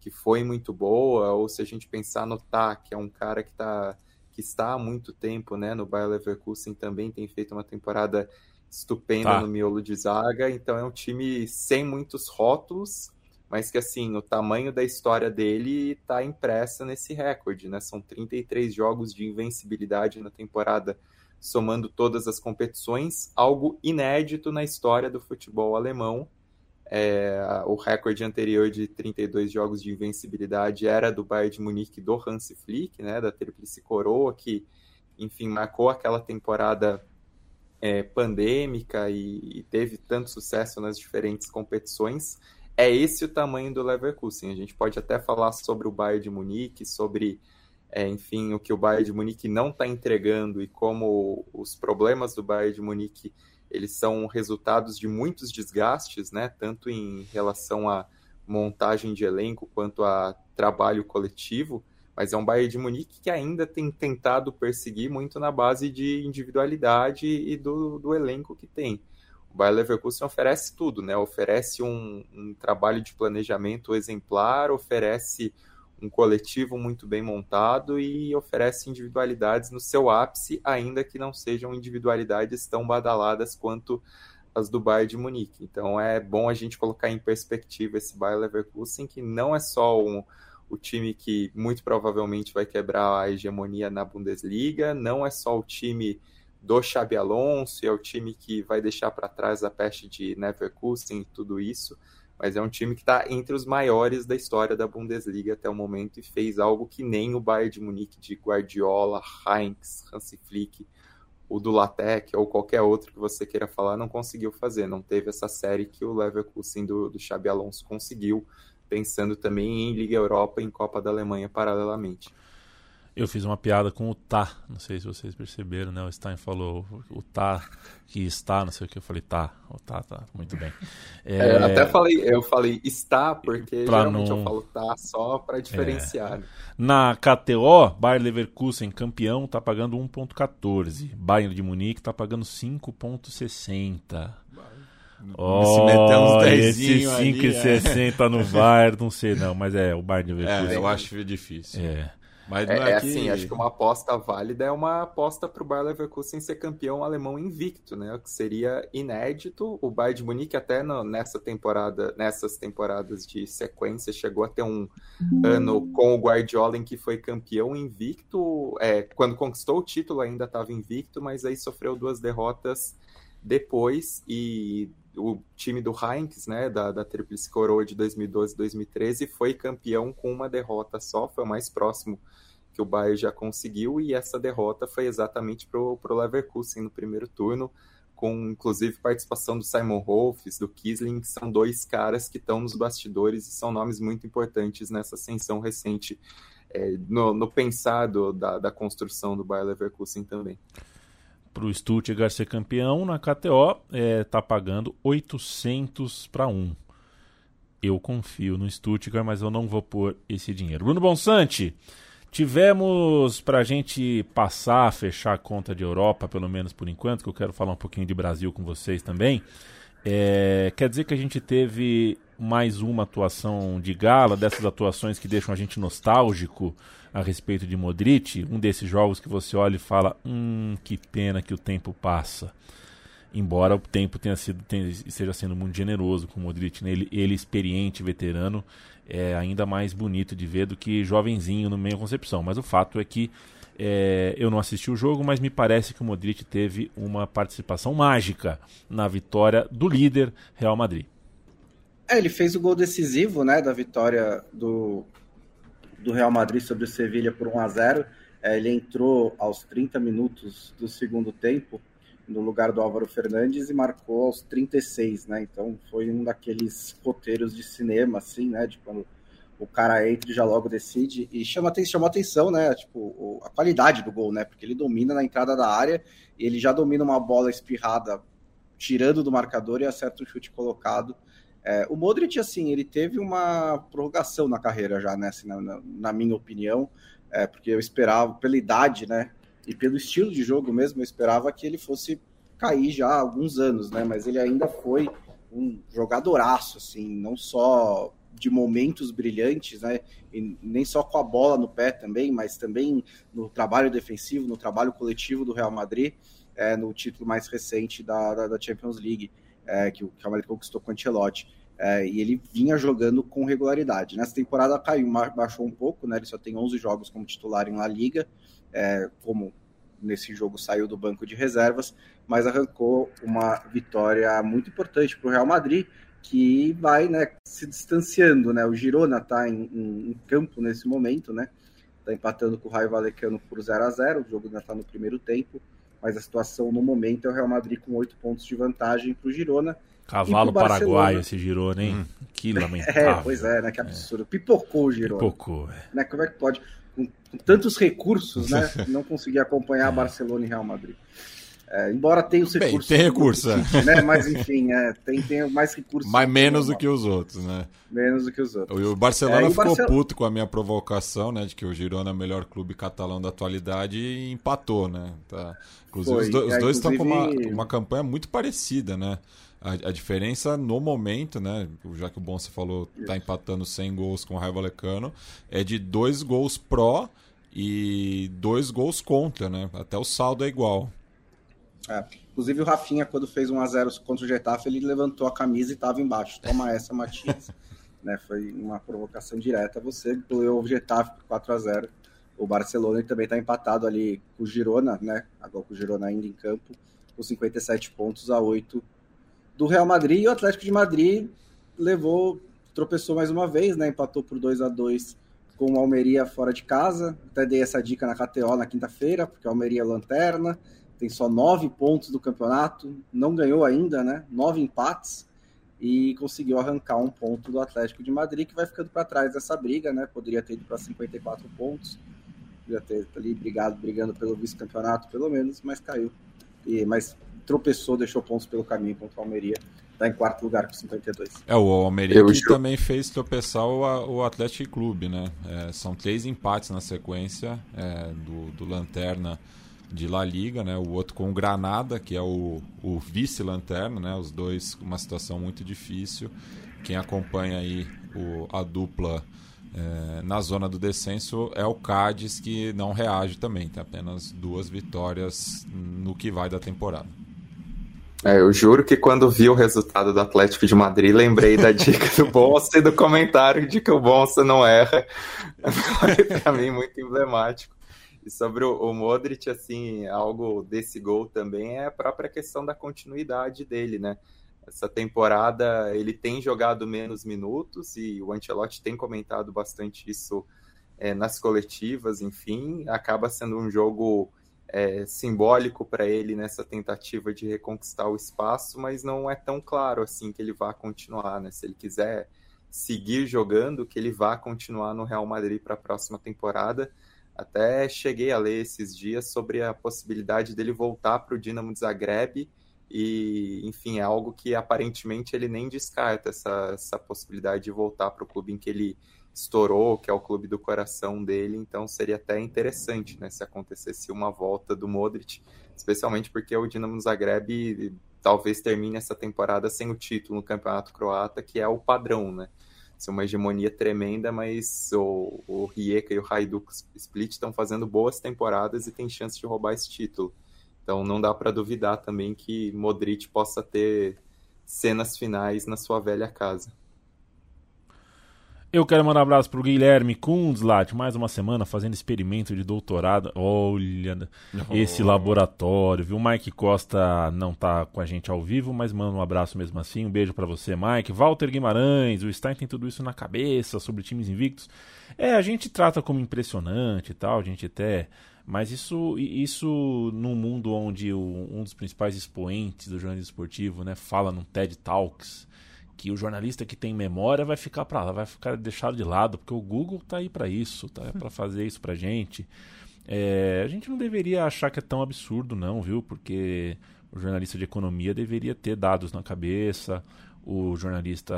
que foi muito boa. Ou se a gente pensar no Tá, que é um cara que tá que está há muito tempo, né? No Bayer Leverkusen também tem feito uma temporada estupenda tá. no miolo de zaga. Então é um time sem muitos rótulos, mas que assim, o tamanho da história dele está impressa nesse recorde, né? São 33 jogos de invencibilidade na temporada, somando todas as competições, algo inédito na história do futebol alemão. É, o recorde anterior de 32 jogos de invencibilidade era do Bayern de Munique do Hansi Flick, né, da Tríplice Coroa, que, enfim, marcou aquela temporada é, pandêmica e, e, teve tanto sucesso nas diferentes competições. É esse o tamanho do Leverkusen. A gente pode até falar sobre o Bayern de Munique, sobre, é, enfim, o que o Bayern de Munique não está entregando e como os problemas do Bayern de Munique eles são resultados de muitos desgastes, né? Tanto em relação à montagem de elenco quanto a trabalho coletivo mas é um Bayern de Munique que ainda tem tentado perseguir muito na base de individualidade e do, do elenco que tem. O Bayer Leverkusen oferece tudo, né? Oferece um, um trabalho de planejamento exemplar, oferece um coletivo muito bem montado e oferece individualidades no seu ápice, ainda que não sejam individualidades tão badaladas quanto as do Bayern de Munique. Então é bom a gente colocar em perspectiva esse Bayer Leverkusen, que não é só um, o time que muito provavelmente vai quebrar a hegemonia na Bundesliga, não é só o time do Xabi Alonso, é o time que vai deixar para trás a peste de Neverkusen e tudo isso, mas é um time que está entre os maiores da história da Bundesliga até o momento e fez algo que nem o Bayern de Munique de Guardiola, Heinz, Hansi Flick, o do Latec ou qualquer outro que você queira falar não conseguiu fazer, não teve essa série que o Leverkusen do, do Xabi Alonso conseguiu, pensando também em Liga Europa e em Copa da Alemanha paralelamente. Eu fiz uma piada com o tá, não sei se vocês perceberam, né? O Stein falou o tá que está, não sei o que, eu falei tá, o tá, tá, muito bem. É... É, até falei, eu falei está, porque pra geralmente não... eu falo tá só para diferenciar. É. Na KTO, Bayer Leverkusen, campeão, tá pagando 1.14, Bayern de Munique tá pagando 5.60. Oh, se meter uns esse 5,60 é. no VAR, não sei não, mas é, o Bayern de É, eu acho difícil. É. Mas é, é, é assim, acho que uma aposta válida é uma aposta para o Bayer Leverkusen ser campeão alemão invicto, né? O que seria inédito. O Bayern de Munique até no, nessa temporada, nessas temporadas de sequência, chegou a ter um ano com o Guardiola em que foi campeão invicto. É, quando conquistou o título ainda estava invicto, mas aí sofreu duas derrotas depois e o time do Heinz, né, da, da Tríplice Coroa de 2012 e 2013, foi campeão com uma derrota só, foi o mais próximo que o Bayern já conseguiu, e essa derrota foi exatamente para o Leverkusen no primeiro turno, com inclusive participação do Simon Rolfes, do Kisling, que são dois caras que estão nos bastidores e são nomes muito importantes nessa ascensão recente, é, no, no pensado da, da construção do Bayern Leverkusen também para o Stuttgart ser campeão, na KTO está é, tá pagando 800 para 1. Eu confio no Stuttgart, mas eu não vou pôr esse dinheiro. Bruno Bonsante, tivemos para a gente passar, fechar a conta de Europa, pelo menos por enquanto, que eu quero falar um pouquinho de Brasil com vocês também. É, quer dizer que a gente teve mais uma atuação de gala, dessas atuações que deixam a gente nostálgico a respeito de Modric, um desses jogos que você olha e fala: hum, que pena que o tempo passa. Embora o tempo tenha sido, tenha, esteja sendo muito generoso com o Modric, né? ele, ele experiente, veterano, é ainda mais bonito de ver do que jovenzinho no meio concepção. Mas o fato é que é, eu não assisti o jogo, mas me parece que o Modric teve uma participação mágica na vitória do líder Real Madrid. É, ele fez o gol decisivo, né, da vitória do, do Real Madrid sobre o Sevilha por 1 a 0 É, ele entrou aos 30 minutos do segundo tempo no lugar do Álvaro Fernandes e marcou aos 36, né? Então foi um daqueles roteiros de cinema, assim, né? De quando o cara entra e já logo decide e chama, chama atenção, né? Tipo, a qualidade do gol, né? Porque ele domina na entrada da área e ele já domina uma bola espirrada tirando do marcador e acerta um chute colocado. É, o Modric, assim, ele teve uma prorrogação na carreira já, né? Assim, na, na, na minha opinião, é, porque eu esperava, pela idade, né? E pelo estilo de jogo mesmo, eu esperava que ele fosse cair já há alguns anos, né? Mas ele ainda foi um jogadoraço, assim, não só de momentos brilhantes, né? E nem só com a bola no pé também, mas também no trabalho defensivo, no trabalho coletivo do Real Madrid, é, no título mais recente da, da, da Champions League, é, que o Real conquistou com o Ancelotti. É, e ele vinha jogando com regularidade. Nessa temporada caiu, baixou um pouco, né? Ele só tem 11 jogos como titular em La Liga, é, como nesse jogo saiu do banco de reservas, mas arrancou uma vitória muito importante para o Real Madrid, que vai né, se distanciando, né? O Girona está em, em, em, campo nesse momento, né? Está empatando com o Raio Valecano por 0 a 0 o jogo ainda está no primeiro tempo, mas a situação no momento é o Real Madrid com oito pontos de vantagem para o Girona. Cavalo paraguaio esse Girona, hein? Hum. Que é, lamentável. É, pois é, né? Que absurdo. É. Pipocou o Girona. Pipocou, é. Né? Como é que pode, com, com tantos recursos, né? não conseguir acompanhar é. Barcelona e Real Madrid? É, embora tenha os recursos. Bem, tem recurso. É. Né? Mas enfim, é, tem, tem mais recursos. Mas menos do que os outros, né? Menos do que os outros. O Barcelona é, ficou Barcel... puto com a minha provocação, né? De que o Girona é o melhor clube catalão da atualidade e empatou, né? Tá. Inclusive, Foi. os, do, os dois estão com uma, uma campanha muito parecida, né? A, a, diferença no momento, né? Já que o Bonsa falou, tá empatando 100 gols com o Raio Valecano, é de dois gols pró e dois gols contra, né? Até o saldo é igual. É. Inclusive o Rafinha, quando fez 1x0 contra o Getafe, ele levantou a camisa e estava embaixo. Toma essa, Matias. né, foi uma provocação direta. Você goleou o Getafe por 4x0. O Barcelona também está empatado ali com o Girona, né? Agora com o Girona ainda em campo, com 57 pontos a 8 do Real Madrid. E o Atlético de Madrid levou, tropeçou mais uma vez, né? Empatou por 2 a 2 com o Almeria fora de casa. Até dei essa dica na KTO na quinta-feira, porque o Almeria é lanterna tem só nove pontos do campeonato, não ganhou ainda, né? Nove empates e conseguiu arrancar um ponto do Atlético de Madrid, que vai ficando para trás dessa briga, né? Poderia ter ido para 54 pontos, poderia ter ali brigado, brigando pelo vice-campeonato, pelo menos, mas caiu. E, mas tropeçou, deixou pontos pelo caminho contra o Almeria. Está em quarto lugar com 52. É, o Almeria que também fez tropeçar o, o Atlético Clube, né? É, são três empates na sequência é, do, do Lanterna de La Liga, né? O outro com o Granada, que é o, o vice-lanterna, né? Os dois uma situação muito difícil. Quem acompanha aí o, a dupla é, na zona do descenso é o Cádiz, que não reage também. Tem apenas duas vitórias no que vai da temporada. É, eu juro que quando vi o resultado do Atlético de Madrid, lembrei da dica do Bonsa e do comentário de que o Bonsa não erra. Foi para mim muito emblemático. E sobre o, o Modric, assim, algo desse gol também é a própria questão da continuidade dele, né? Essa temporada ele tem jogado menos minutos e o Ancelotti tem comentado bastante isso é, nas coletivas, enfim, acaba sendo um jogo é, simbólico para ele nessa tentativa de reconquistar o espaço, mas não é tão claro assim que ele vá continuar, né? Se ele quiser seguir jogando, que ele vá continuar no Real Madrid para a próxima temporada até cheguei a ler esses dias sobre a possibilidade dele voltar para o Dinamo de Zagreb e, enfim, é algo que aparentemente ele nem descarta essa, essa possibilidade de voltar para o clube em que ele estourou, que é o clube do coração dele. Então seria até interessante, né, se acontecesse uma volta do Modric, especialmente porque o Dinamo Zagreb talvez termine essa temporada sem o título no Campeonato Croata, que é o padrão, né? Ser uma hegemonia tremenda, mas o, o e o Hajduk Split estão fazendo boas temporadas e tem chance de roubar esse título. Então não dá para duvidar também que Modric possa ter cenas finais na sua velha casa. Eu quero mandar um abraço pro Guilherme Kunzlat, mais uma semana fazendo experimento de doutorado. Olha oh. esse laboratório, viu? Mike Costa não tá com a gente ao vivo, mas manda um abraço mesmo assim. Um beijo para você, Mike. Walter Guimarães, o Stein tem tudo isso na cabeça sobre times invictos. É, a gente trata como impressionante e tal, a gente até. Mas isso, isso num mundo onde o, um dos principais expoentes do jornalismo esportivo né, fala num TED Talks que o jornalista que tem memória vai ficar para lá, vai ficar deixado de lado, porque o Google tá aí para isso, tá para fazer isso pra gente. É, a gente não deveria achar que é tão absurdo, não, viu? Porque o jornalista de economia deveria ter dados na cabeça, o jornalista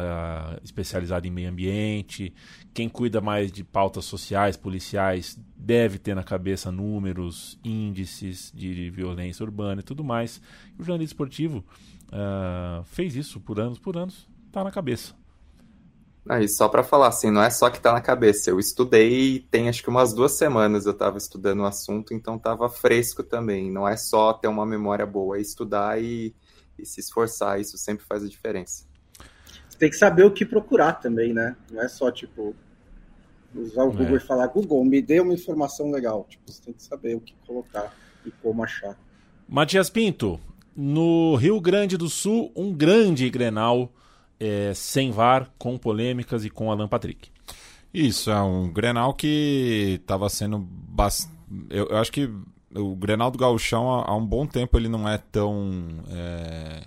especializado em meio ambiente, quem cuida mais de pautas sociais, policiais, deve ter na cabeça números, índices de violência urbana e tudo mais. O jornalista esportivo uh, fez isso por anos, por anos, tá na cabeça. Ah, e só para falar assim, não é só que tá na cabeça. Eu estudei tem acho que umas duas semanas eu estava estudando o assunto, então estava fresco também. Não é só ter uma memória boa, é estudar e, e se esforçar. Isso sempre faz a diferença. Você tem que saber o que procurar também, né? Não é só tipo usar o é. Google e falar Google, me dê uma informação legal. Tipo, você tem que saber o que colocar e como achar. Matias Pinto, no Rio Grande do Sul, um grande Grenal é, sem VAR, com polêmicas e com Alan Patrick. Isso, é um Grenal que estava sendo. Eu, eu, acho que o Grenal do Gauchão, há, há, um bom tempo, ele não é tão é,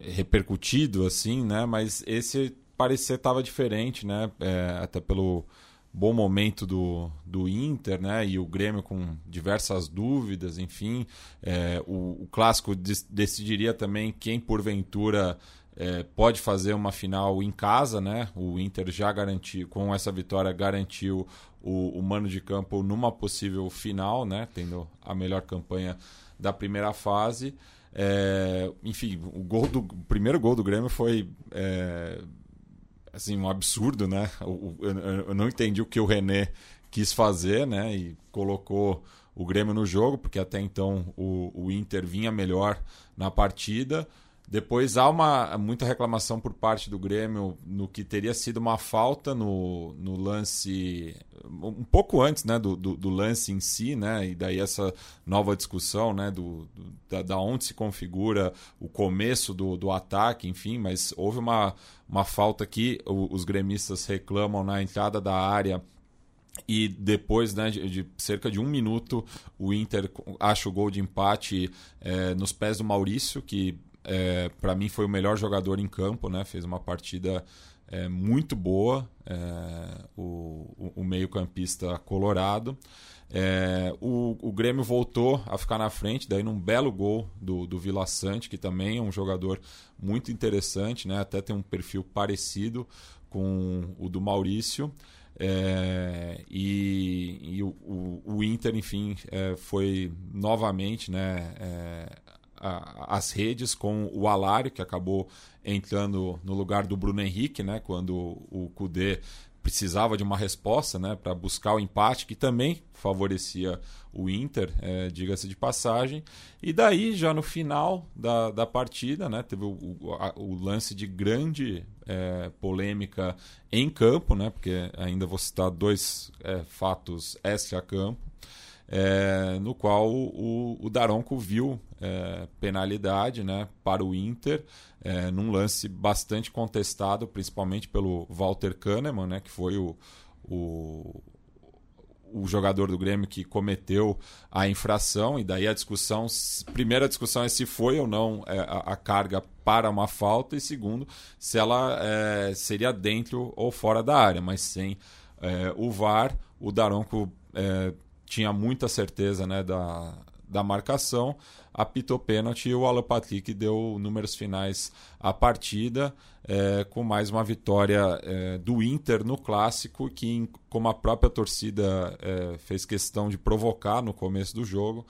repercutido assim, né? Mas esse parecia estava diferente, né? É, até pelo bom momento do, do Inter, né? E o Grêmio com diversas dúvidas, enfim. É, o, o clássico decidiria também quem porventura é, pode fazer uma final em casa, né? O Inter já garantiu, com essa vitória, garantiu o, o mano de campo numa possível final, né? Tendo a melhor campanha da primeira fase. É, enfim, o, gol do, o primeiro gol do Grêmio foi é, assim, um absurdo, né? Eu, eu, eu, não entendi o que o René quis fazer, né? E colocou o Grêmio no jogo, porque até então o, o Inter vinha melhor na partida. Depois há uma, muita reclamação por parte do Grêmio no que teria sido uma falta no, no lance, um pouco antes né, do, do, do, lance em si, né, e daí essa nova discussão né, do, do da, da, onde se configura o começo do, do ataque, enfim, mas houve uma, uma falta que os gremistas reclamam na entrada da área e depois né, de, cerca de um minuto, o Inter acha o gol de empate é, nos pés do Maurício, que é, para mim foi o melhor jogador em campo, né? Fez uma partida é, muito boa, é, o, o meio-campista colorado. É, o, o, Grêmio voltou a ficar na frente, daí num belo gol do, do Vila Sante, que também é um jogador muito interessante, né? até tem um perfil parecido com o do Maurício. É, e, e o, o, o, Inter, enfim, é, foi novamente né, é, as redes com o Alário, que acabou entrando no lugar do Bruno Henrique, né, quando o Cudê precisava de uma resposta né, para buscar o empate, que também favorecia o Inter, é, diga-se de passagem. E daí, já no final da, da partida, né, teve o, o, a, o lance de grande é, polêmica em campo, né, porque ainda vou citar dois é, fatos extra-campo é, no qual o, o Daronco viu é, penalidade né, para o Inter, é, num lance bastante contestado, principalmente pelo Walter Kahneman, né, que foi o, o, o jogador do Grêmio que cometeu a infração, e daí a discussão, primeira discussão é se foi ou não é, a, a, carga para uma falta, e segundo, se ela é, seria dentro ou fora da área, mas sem é, o VAR, o Daronco é, tinha muita certeza né, da, da marcação, apitou pênalti e o Alan Patrick deu números finais à partida, é, com mais uma vitória é, do Inter no clássico, que, como a própria torcida é, fez questão de provocar no começo do jogo,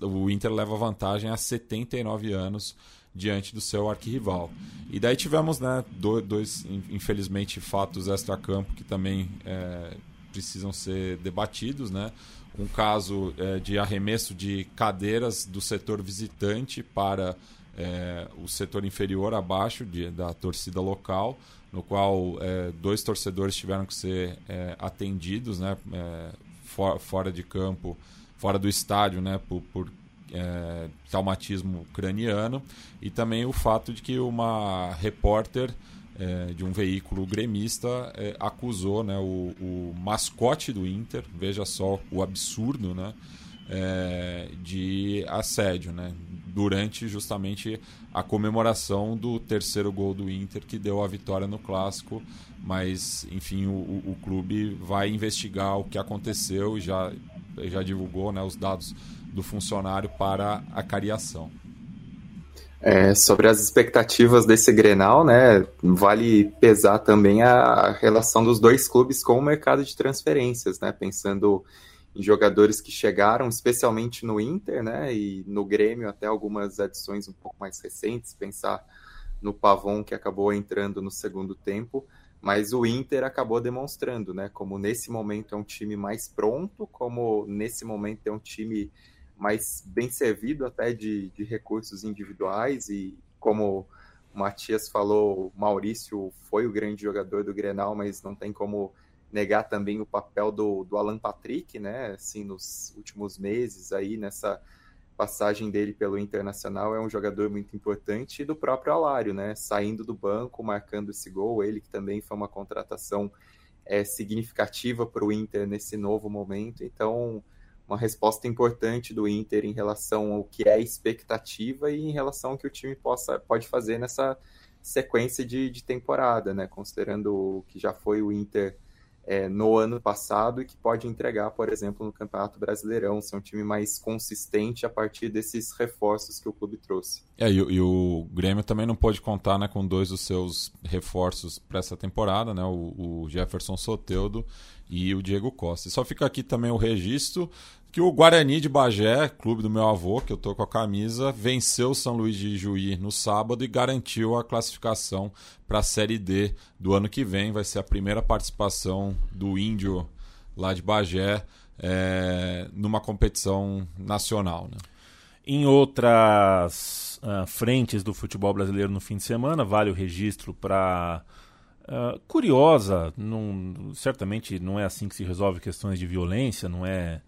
o Inter leva vantagem a 79 anos diante do seu arquirrival. E daí tivemos né, dois, infelizmente, fatos extra-campo que também é, precisam ser debatidos, né? Um caso é, de arremesso de cadeiras do setor visitante para é, o setor inferior abaixo de, da torcida local, no qual é, dois torcedores tiveram que ser é, atendidos né, é, for, fora de campo, fora do estádio, né, por, por é, traumatismo craniano, e também o fato de que uma repórter é, de um veículo gremista é, acusou né, o, o, mascote do Inter, veja só o absurdo, né, é, de assédio, né, durante justamente a comemoração do terceiro gol do Inter que deu a vitória no clássico. Mas, enfim, o, o clube vai investigar o que aconteceu e já, já divulgou né, os dados do funcionário para a cariação. É, sobre as expectativas desse Grenal, né, vale pesar também a relação dos dois clubes com o mercado de transferências, né, pensando em jogadores que chegaram, especialmente no Inter, né, e no Grêmio até algumas adições um pouco mais recentes, pensar no Pavon que acabou entrando no segundo tempo, mas o Inter acabou demonstrando, né, como nesse momento é um time mais pronto, como nesse momento é um time mais bem servido até de, de recursos individuais e como o Matias falou, Maurício foi o grande jogador do Grenal, mas não tem como negar também o papel do, do Alan Patrick, né? Assim, nos últimos meses aí, nessa passagem dele pelo Internacional, é um jogador muito importante, e do próprio Alário, né? Saindo do banco, marcando esse gol, ele que também foi uma contratação é, significativa para o Inter nesse novo momento. Então, uma resposta importante do Inter em relação ao que é expectativa e em relação ao que o time possa, pode fazer nessa sequência de, de temporada, né? Considerando o que já foi o Inter é, no ano passado e que pode entregar, por exemplo, no Campeonato Brasileirão, ser um time mais consistente a partir desses reforços que o clube trouxe. É, e, e o Grêmio também não pode contar né, com dois dos seus reforços para essa temporada, né, o, o Jefferson Soteudo e o Diego Costa. E só fica aqui também o registro que o Guarani de Bagé, clube do meu avô, que eu tô com a camisa, venceu o São Luís de Juí no sábado e garantiu a classificação para a Série D do ano que vem. Vai ser a primeira participação do Índio lá de Bagé é, numa competição nacional. Né? Em outras uh, frentes do futebol brasileiro no fim de semana, vale o registro para Uh, curiosa, não, certamente não é assim que se resolve questões de violência, não é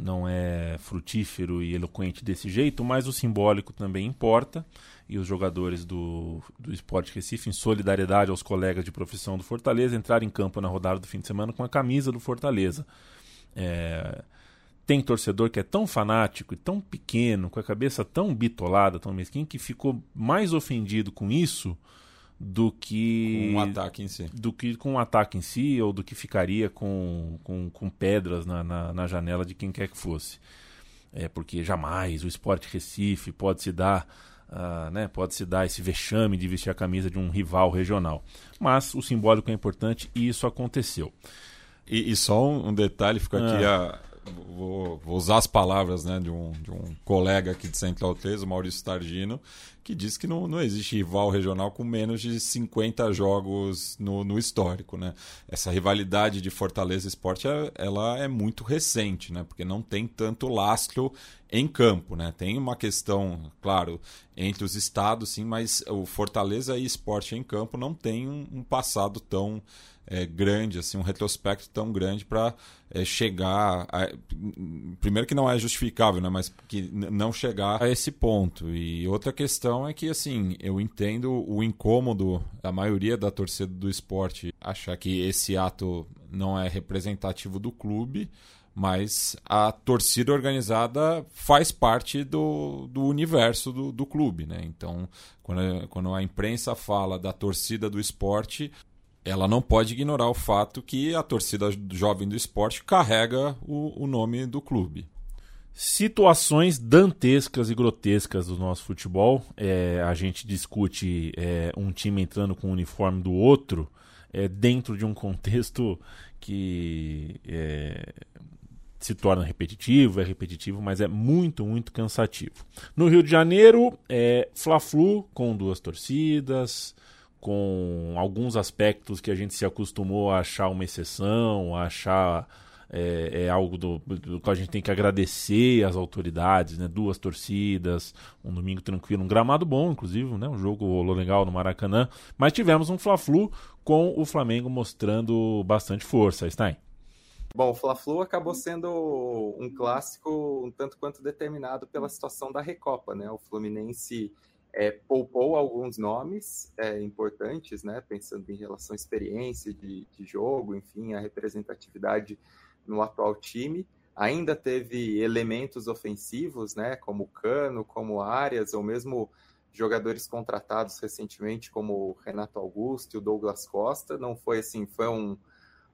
não é frutífero e eloquente desse jeito, mas o simbólico também importa. E os jogadores do, do Esporte Recife, em solidariedade aos colegas de profissão do Fortaleza, entraram em campo na rodada do fim de semana com a camisa do Fortaleza. É, tem torcedor que é tão fanático e tão pequeno, com a cabeça tão bitolada, tão mesquinha, que ficou mais ofendido com isso do que com um ataque em si. do que com um ataque em si ou do que ficaria com, com, com pedras na, na, na, janela de quem quer que fosse. É porque jamais o esporte Recife pode se dar uh, né, pode se dar esse vexame de vestir a camisa de um rival regional. Mas o simbólico é importante e isso aconteceu. E, e só um, um detalhe fica aqui ah. a Vou, vou, usar as palavras né, de, um, de um colega aqui de Central 3, o Maurício Targino, que diz que não, não existe rival regional com menos de 50 jogos no, no histórico. Né? Essa rivalidade de Fortaleza Esporte ela é muito recente, né? porque não tem tanto lastro em campo. Né? Tem uma questão, claro, entre os estados, sim, mas o Fortaleza e Esporte em campo não tem um, um passado tão é, grande, assim, um retrospecto tão grande para é, chegar. A, primeiro que não é justificável, né, mas que não chegar a esse ponto. E outra questão é que, assim, eu entendo o incômodo, a maioria da torcida do esporte achar que esse ato não é representativo do clube mas a torcida organizada faz parte do, do universo do, do clube, né? Então, quando, quando a imprensa fala da torcida do esporte, ela não pode ignorar o fato que a torcida jovem do esporte carrega o, o nome do clube. Situações dantescas e grotescas do nosso futebol. É, a gente discute é, um time entrando com o uniforme do outro é, dentro de um contexto que é, se torna repetitivo, é repetitivo, mas é muito, muito cansativo. No Rio de Janeiro, é Fla-Flu com duas torcidas, com alguns aspectos que a gente se acostumou a achar uma exceção, a achar é, é algo do, do que a gente tem que agradecer às autoridades, né? Duas torcidas, um domingo tranquilo, um gramado bom, inclusive, né? Um jogo rolou legal no Maracanã, mas tivemos um Fla-Flu com o Flamengo mostrando bastante força, Stein. Bom, o Fla-Flu acabou sendo um clássico um tanto quanto determinado pela situação da Recopa, né? O Fluminense é, poupou alguns nomes é, importantes, né? Pensando em relação à experiência de, de jogo, enfim, a representatividade no atual time. Ainda teve elementos ofensivos, né? Como Cano, como Arias, ou mesmo jogadores contratados recentemente, como Renato Augusto e o Douglas Costa. Não foi assim, foi um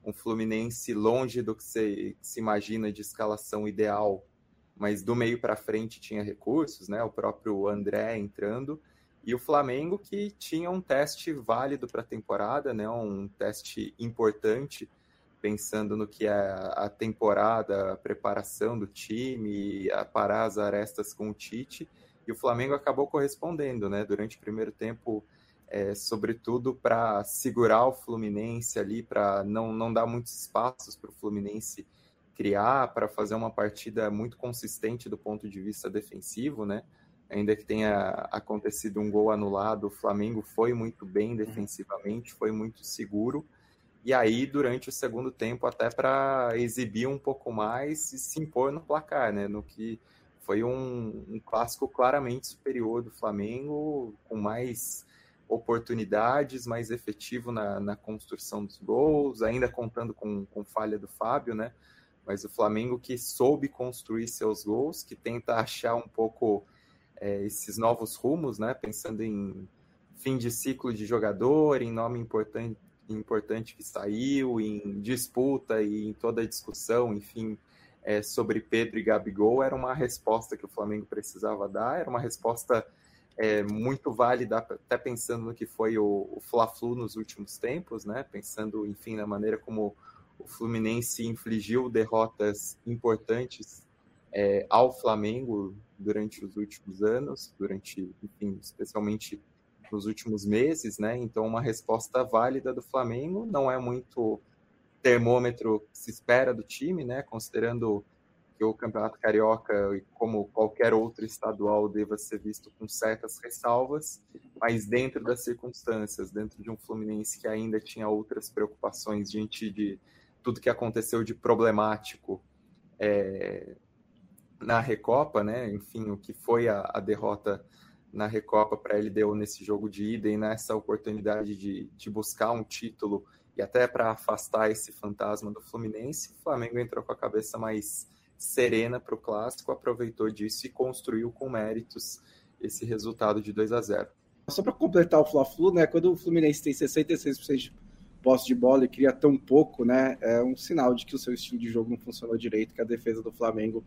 um Fluminense longe do que se, que se imagina de escalação ideal, mas do meio para frente tinha recursos, né? O próprio André entrando e o Flamengo que tinha um teste válido para a temporada, né? Um teste importante pensando no que é a temporada, a preparação do time, a parar as arestas com o Tite. E o Flamengo acabou correspondendo, né? Durante o primeiro tempo é, sobretudo para segurar o Fluminense ali, para não, não dar muitos espaços para o Fluminense criar, para fazer uma partida muito consistente do ponto de vista defensivo, né? Ainda que tenha acontecido um gol anulado, o Flamengo foi muito bem defensivamente, foi muito seguro. E aí, durante o segundo tempo, até para exibir um pouco mais e se impor no placar, né? No que foi um, um clássico claramente superior do Flamengo, com mais oportunidades, mais efetivo na, na construção dos gols, ainda contando com, com falha do Fábio, né? Mas o Flamengo que soube construir seus gols, que tenta achar um pouco é, esses novos rumos, né? Pensando em fim de ciclo de jogador, em nome importante, importante que saiu, em disputa e em toda a discussão, enfim, é, sobre Pedro e Gabigol, era uma resposta que o Flamengo precisava dar, era uma resposta é, muito válida, até pensando no que foi o, o Fla-Flu nos últimos tempos, né? Pensando, enfim, na maneira como o Fluminense infligiu derrotas importantes é, ao Flamengo durante os últimos anos, durante, enfim, especialmente nos últimos meses, né? Então, uma resposta válida do Flamengo não é muito termômetro que se espera do time, né? Considerando que o Campeonato Carioca, como qualquer outro estadual, deva ser visto com certas ressalvas, mas dentro das circunstâncias, dentro de um Fluminense que ainda tinha outras preocupações diante de tudo que aconteceu de problemático é, na Recopa, né? Enfim, o que foi a, a derrota na Recopa para a LDU nesse jogo de ida e nessa oportunidade de, de buscar um título e até para afastar esse fantasma do Fluminense, o Flamengo entrou com a cabeça mais serena para o clássico, aproveitou disso e construiu com méritos esse resultado de 2 a 0. Só para completar o Fla-Flu, né, quando o Fluminense tem 66% de posse de bola e cria tão pouco, né, é um sinal de que o seu estilo de jogo não funcionou direito, que a defesa do Flamengo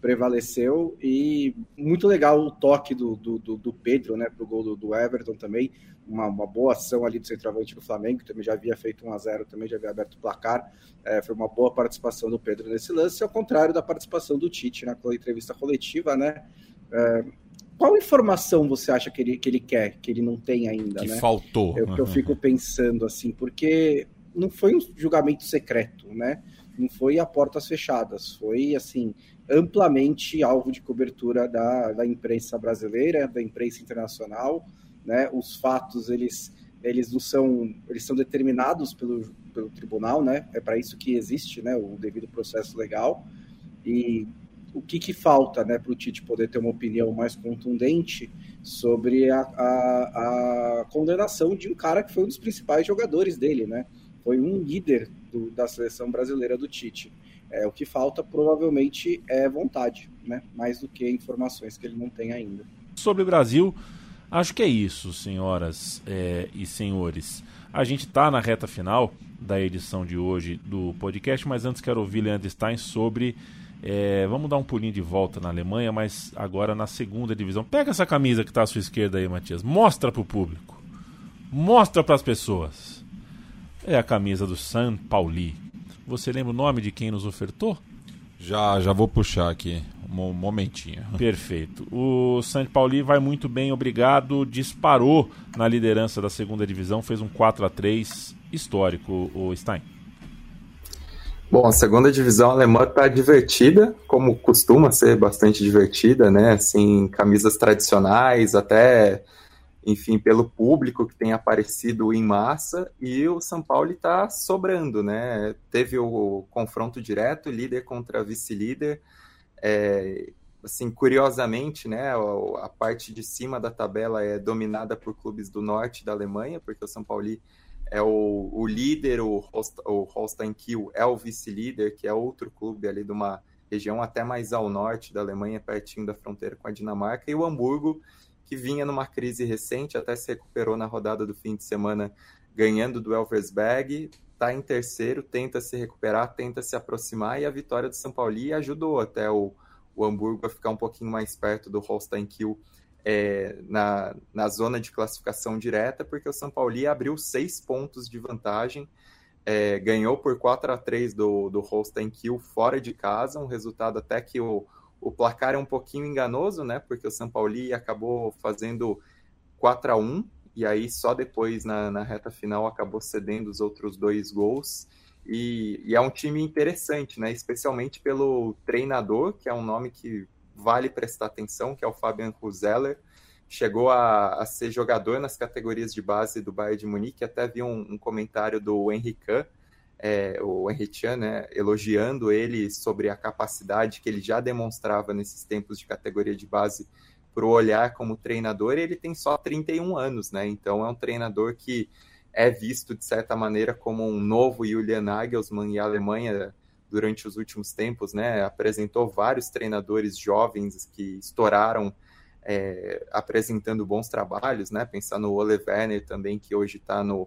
prevaleceu. E muito legal o toque do, do, do Pedro, né, pro gol do, do Everton também, uma, uma, boa ação ali do centroavante do Flamengo, que também já havia feito 1 a 0 também já havia aberto o placar, é, foi uma boa participação do Pedro nesse lance, ao contrário da participação do Tite na entrevista coletiva, né, é, qual informação você acha que ele, que ele quer, que ele não tem ainda, que né? faltou. É o que eu fico pensando, assim, porque não foi um julgamento secreto, né, não foi a portas fechadas, foi assim amplamente alvo de cobertura da, da imprensa brasileira, da imprensa internacional, né? Os fatos eles eles não são eles são determinados pelo, pelo tribunal, né? É para isso que existe, né? O devido processo legal e o que, que falta, né, para o Tite poder ter uma opinião mais contundente sobre a, a, a, condenação de um cara que foi um dos principais jogadores dele, né? Foi um líder do, da seleção brasileira do Tite. É, o que falta provavelmente é vontade, né? mais do que informações que ele não tem ainda. Sobre o Brasil, acho que é isso, senhoras é, e senhores. A gente está na reta final da edição de hoje do podcast, mas antes quero ouvir Leandro Stein sobre. É, vamos dar um pulinho de volta na Alemanha, mas agora na segunda divisão. Pega essa camisa que está à sua esquerda aí, Matias. Mostra para o público. Mostra para as pessoas. É a camisa do San Pauli. Você lembra o nome de quem nos ofertou? Já, já vou puxar aqui. Um momentinho. Perfeito. O São Pauli vai muito bem, obrigado. Disparou na liderança da segunda divisão, fez um 4 a 3 histórico, o Stein. Bom, a segunda divisão alemã está divertida, como costuma ser bastante divertida, né? Assim, camisas tradicionais, até, enfim, pelo público que tem aparecido em massa, e o São Paulo está sobrando, né? Teve o confronto direto, líder contra vice-líder. É, assim, curiosamente, né, a, parte de cima da tabela é dominada por clubes do norte da Alemanha, porque o São Paulo é o, o líder, o, Holst, o Holstein Kiel é o vice-líder, que é outro clube ali de uma região até mais ao norte da Alemanha, pertinho da fronteira com a Dinamarca, e o Hamburgo, que vinha numa crise recente, até se recuperou na rodada do fim de semana, ganhando do Elversberg, está em terceiro, tenta se recuperar, tenta se aproximar, e a vitória do São Paulo ajudou até o, o Hamburgo a ficar um pouquinho mais perto do Holstein Kiel é, na, na zona de classificação direta, porque o São Paulo abriu seis pontos de vantagem, é, ganhou por 4 a 3 do, do Holstein Kiel fora de casa, um resultado até que o, o placar é um pouquinho enganoso, né? Porque o São Paulo acabou fazendo 4 a 1 e aí só depois na, na reta final acabou cedendo os outros dois gols. E, e, é um time interessante, né? Especialmente pelo treinador, que é um nome que vale prestar atenção, que é o Fabian Huseller. Chegou a, a, ser jogador nas categorias de base do Bayern de Munique. Até vi um, um comentário do Henrique, é, o Henrique né, elogiando ele sobre a capacidade que ele já demonstrava nesses tempos de categoria de base para o olhar como treinador. ele tem só 31 anos, né? Então é um treinador que é visto de certa maneira como um novo Julian Nagelsmann e a Alemanha durante os últimos tempos, né? Apresentou vários treinadores jovens que estouraram é, apresentando bons trabalhos, né? Pensar no Ole Werner também, que hoje está no,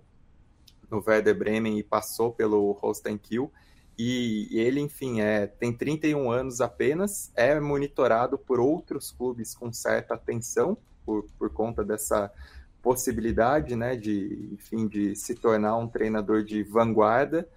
no Werder Bremen e passou pelo Holstein Kiel. E, e ele, enfim, é, tem 31 anos apenas, é monitorado por outros clubes com certa atenção por, por conta dessa possibilidade, né, de, enfim, de se tornar um treinador de vanguarda.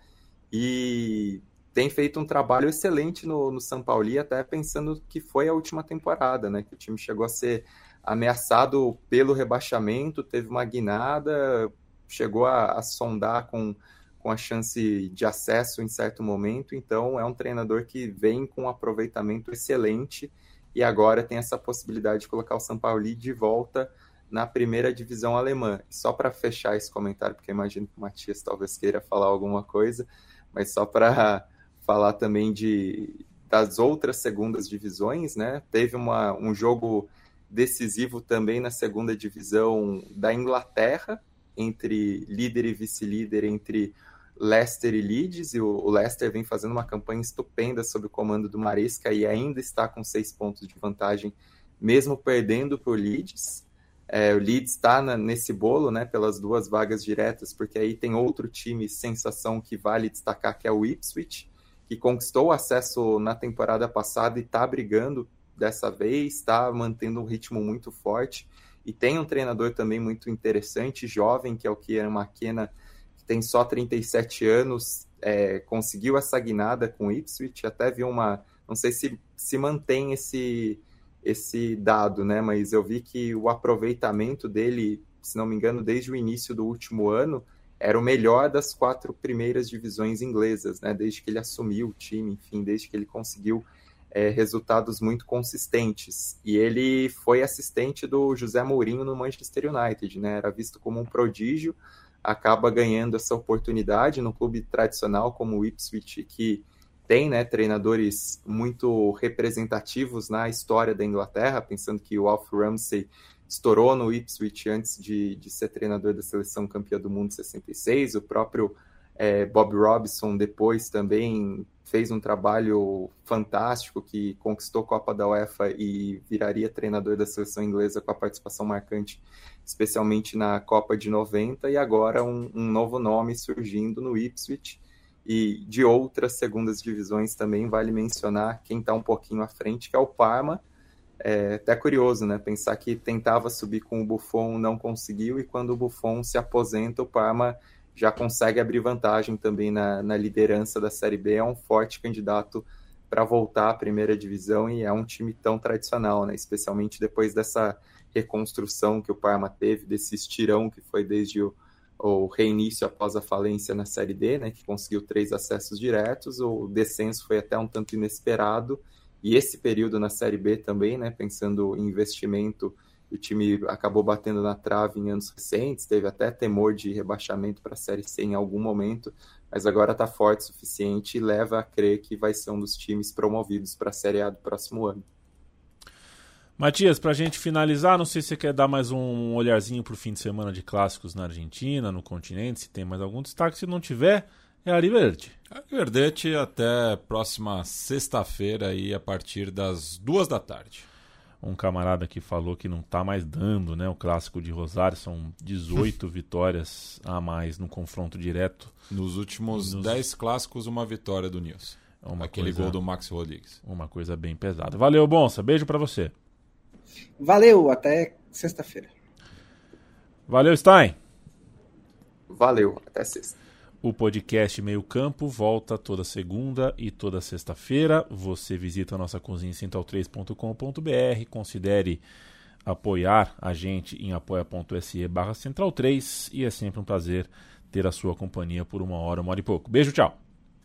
E tem feito um trabalho excelente no, no São Paulo, até pensando que foi a última temporada, né? Que o time chegou a ser ameaçado pelo rebaixamento, teve uma guinada, chegou a, a sondar com, com a chance de acesso em certo momento. Então, é um treinador que vem com um aproveitamento excelente e agora tem essa possibilidade de colocar o São Paulo de volta na primeira divisão alemã. só para fechar esse comentário, porque imagino que o Matias talvez queira falar alguma coisa, mas só para falar também de das outras segundas divisões, né? Teve uma, um jogo decisivo também na segunda divisão da Inglaterra, entre líder e vice-líder, entre Leicester e Leeds, e o, Leicester vem fazendo uma campanha estupenda sob o comando do Maresca e ainda está com seis pontos de vantagem, mesmo perdendo para o Leeds. É, o Leeds está nesse bolo, né, pelas duas vagas diretas, porque aí tem outro time sensação que vale destacar, que é o Ipswich, que conquistou acesso na temporada passada e está brigando dessa vez, está mantendo um ritmo muito forte. E tem um treinador também muito interessante, jovem, que é o Kieran McKenna, que tem só 37 anos, é, conseguiu essa guinada com o Ipswich, até vi uma... Não sei se se mantém esse, esse dado, né? Mas eu vi que o aproveitamento dele, se não me engano, desde o início do último ano, era o melhor das quatro primeiras divisões inglesas, né? Desde que ele assumiu o time, enfim, desde que ele conseguiu é, resultados muito consistentes. E ele foi assistente do José Mourinho no Manchester United, né? Era visto como um prodígio, acaba ganhando essa oportunidade no clube tradicional como o Ipswich, que tem né, treinadores muito representativos na história da Inglaterra, pensando que o Alf Ramsey estourou no Ipswich antes de, de ser treinador da seleção campeã do mundo 66. O próprio é, Bob Robson depois também fez um trabalho fantástico que conquistou a Copa da UEFA e viraria treinador da seleção inglesa com a participação marcante, especialmente na Copa de 90, e agora um, um novo nome surgindo no Ipswich. E de outras segundas divisões também vale mencionar quem está um pouquinho à frente, que é o Parma, é até curioso, né? Pensar que tentava subir com o Buffon, não conseguiu, e quando o Buffon se aposenta, o Parma já consegue abrir vantagem também na, na liderança da Série B. É um forte candidato para voltar à primeira divisão e é um time tão tradicional, né? Especialmente depois dessa reconstrução que o Parma teve, desse estirão que foi desde o o reinício após a falência na Série D, né, que conseguiu três acessos diretos, o descenso foi até um tanto inesperado, e esse período na Série B também, né, pensando em investimento, o time acabou batendo na trave em anos recentes, teve até temor de rebaixamento para a Série C em algum momento, mas agora está forte o suficiente e leva a crer que vai ser um dos times promovidos para a Série A do próximo ano. Matias, para a gente finalizar, não sei se você quer dar mais um olharzinho para o fim de semana de clássicos na Argentina, no continente, se tem mais algum destaque. Se não tiver, é a Riverdete. A Riverdete até próxima sexta-feira aí a partir das duas da tarde. Um camarada que falou que não está mais dando, né? O clássico de Rosário são 18 vitórias a mais no confronto direto. Nos últimos Nos... 10 clássicos, uma vitória do Nilson. Uma Aquele coisa... gol do Max Rodrigues. Uma coisa bem pesada. Valeu, Bonsa. Beijo para você. Valeu, até sexta-feira. Valeu, Stein. Valeu, até sexta. O podcast Meio Campo volta toda segunda e toda sexta-feira. Você visita a nossa cozinha central3.com.br, considere apoiar a gente em apoia.se barra central3 e é sempre um prazer ter a sua companhia por uma hora, uma hora e pouco. Beijo, tchau!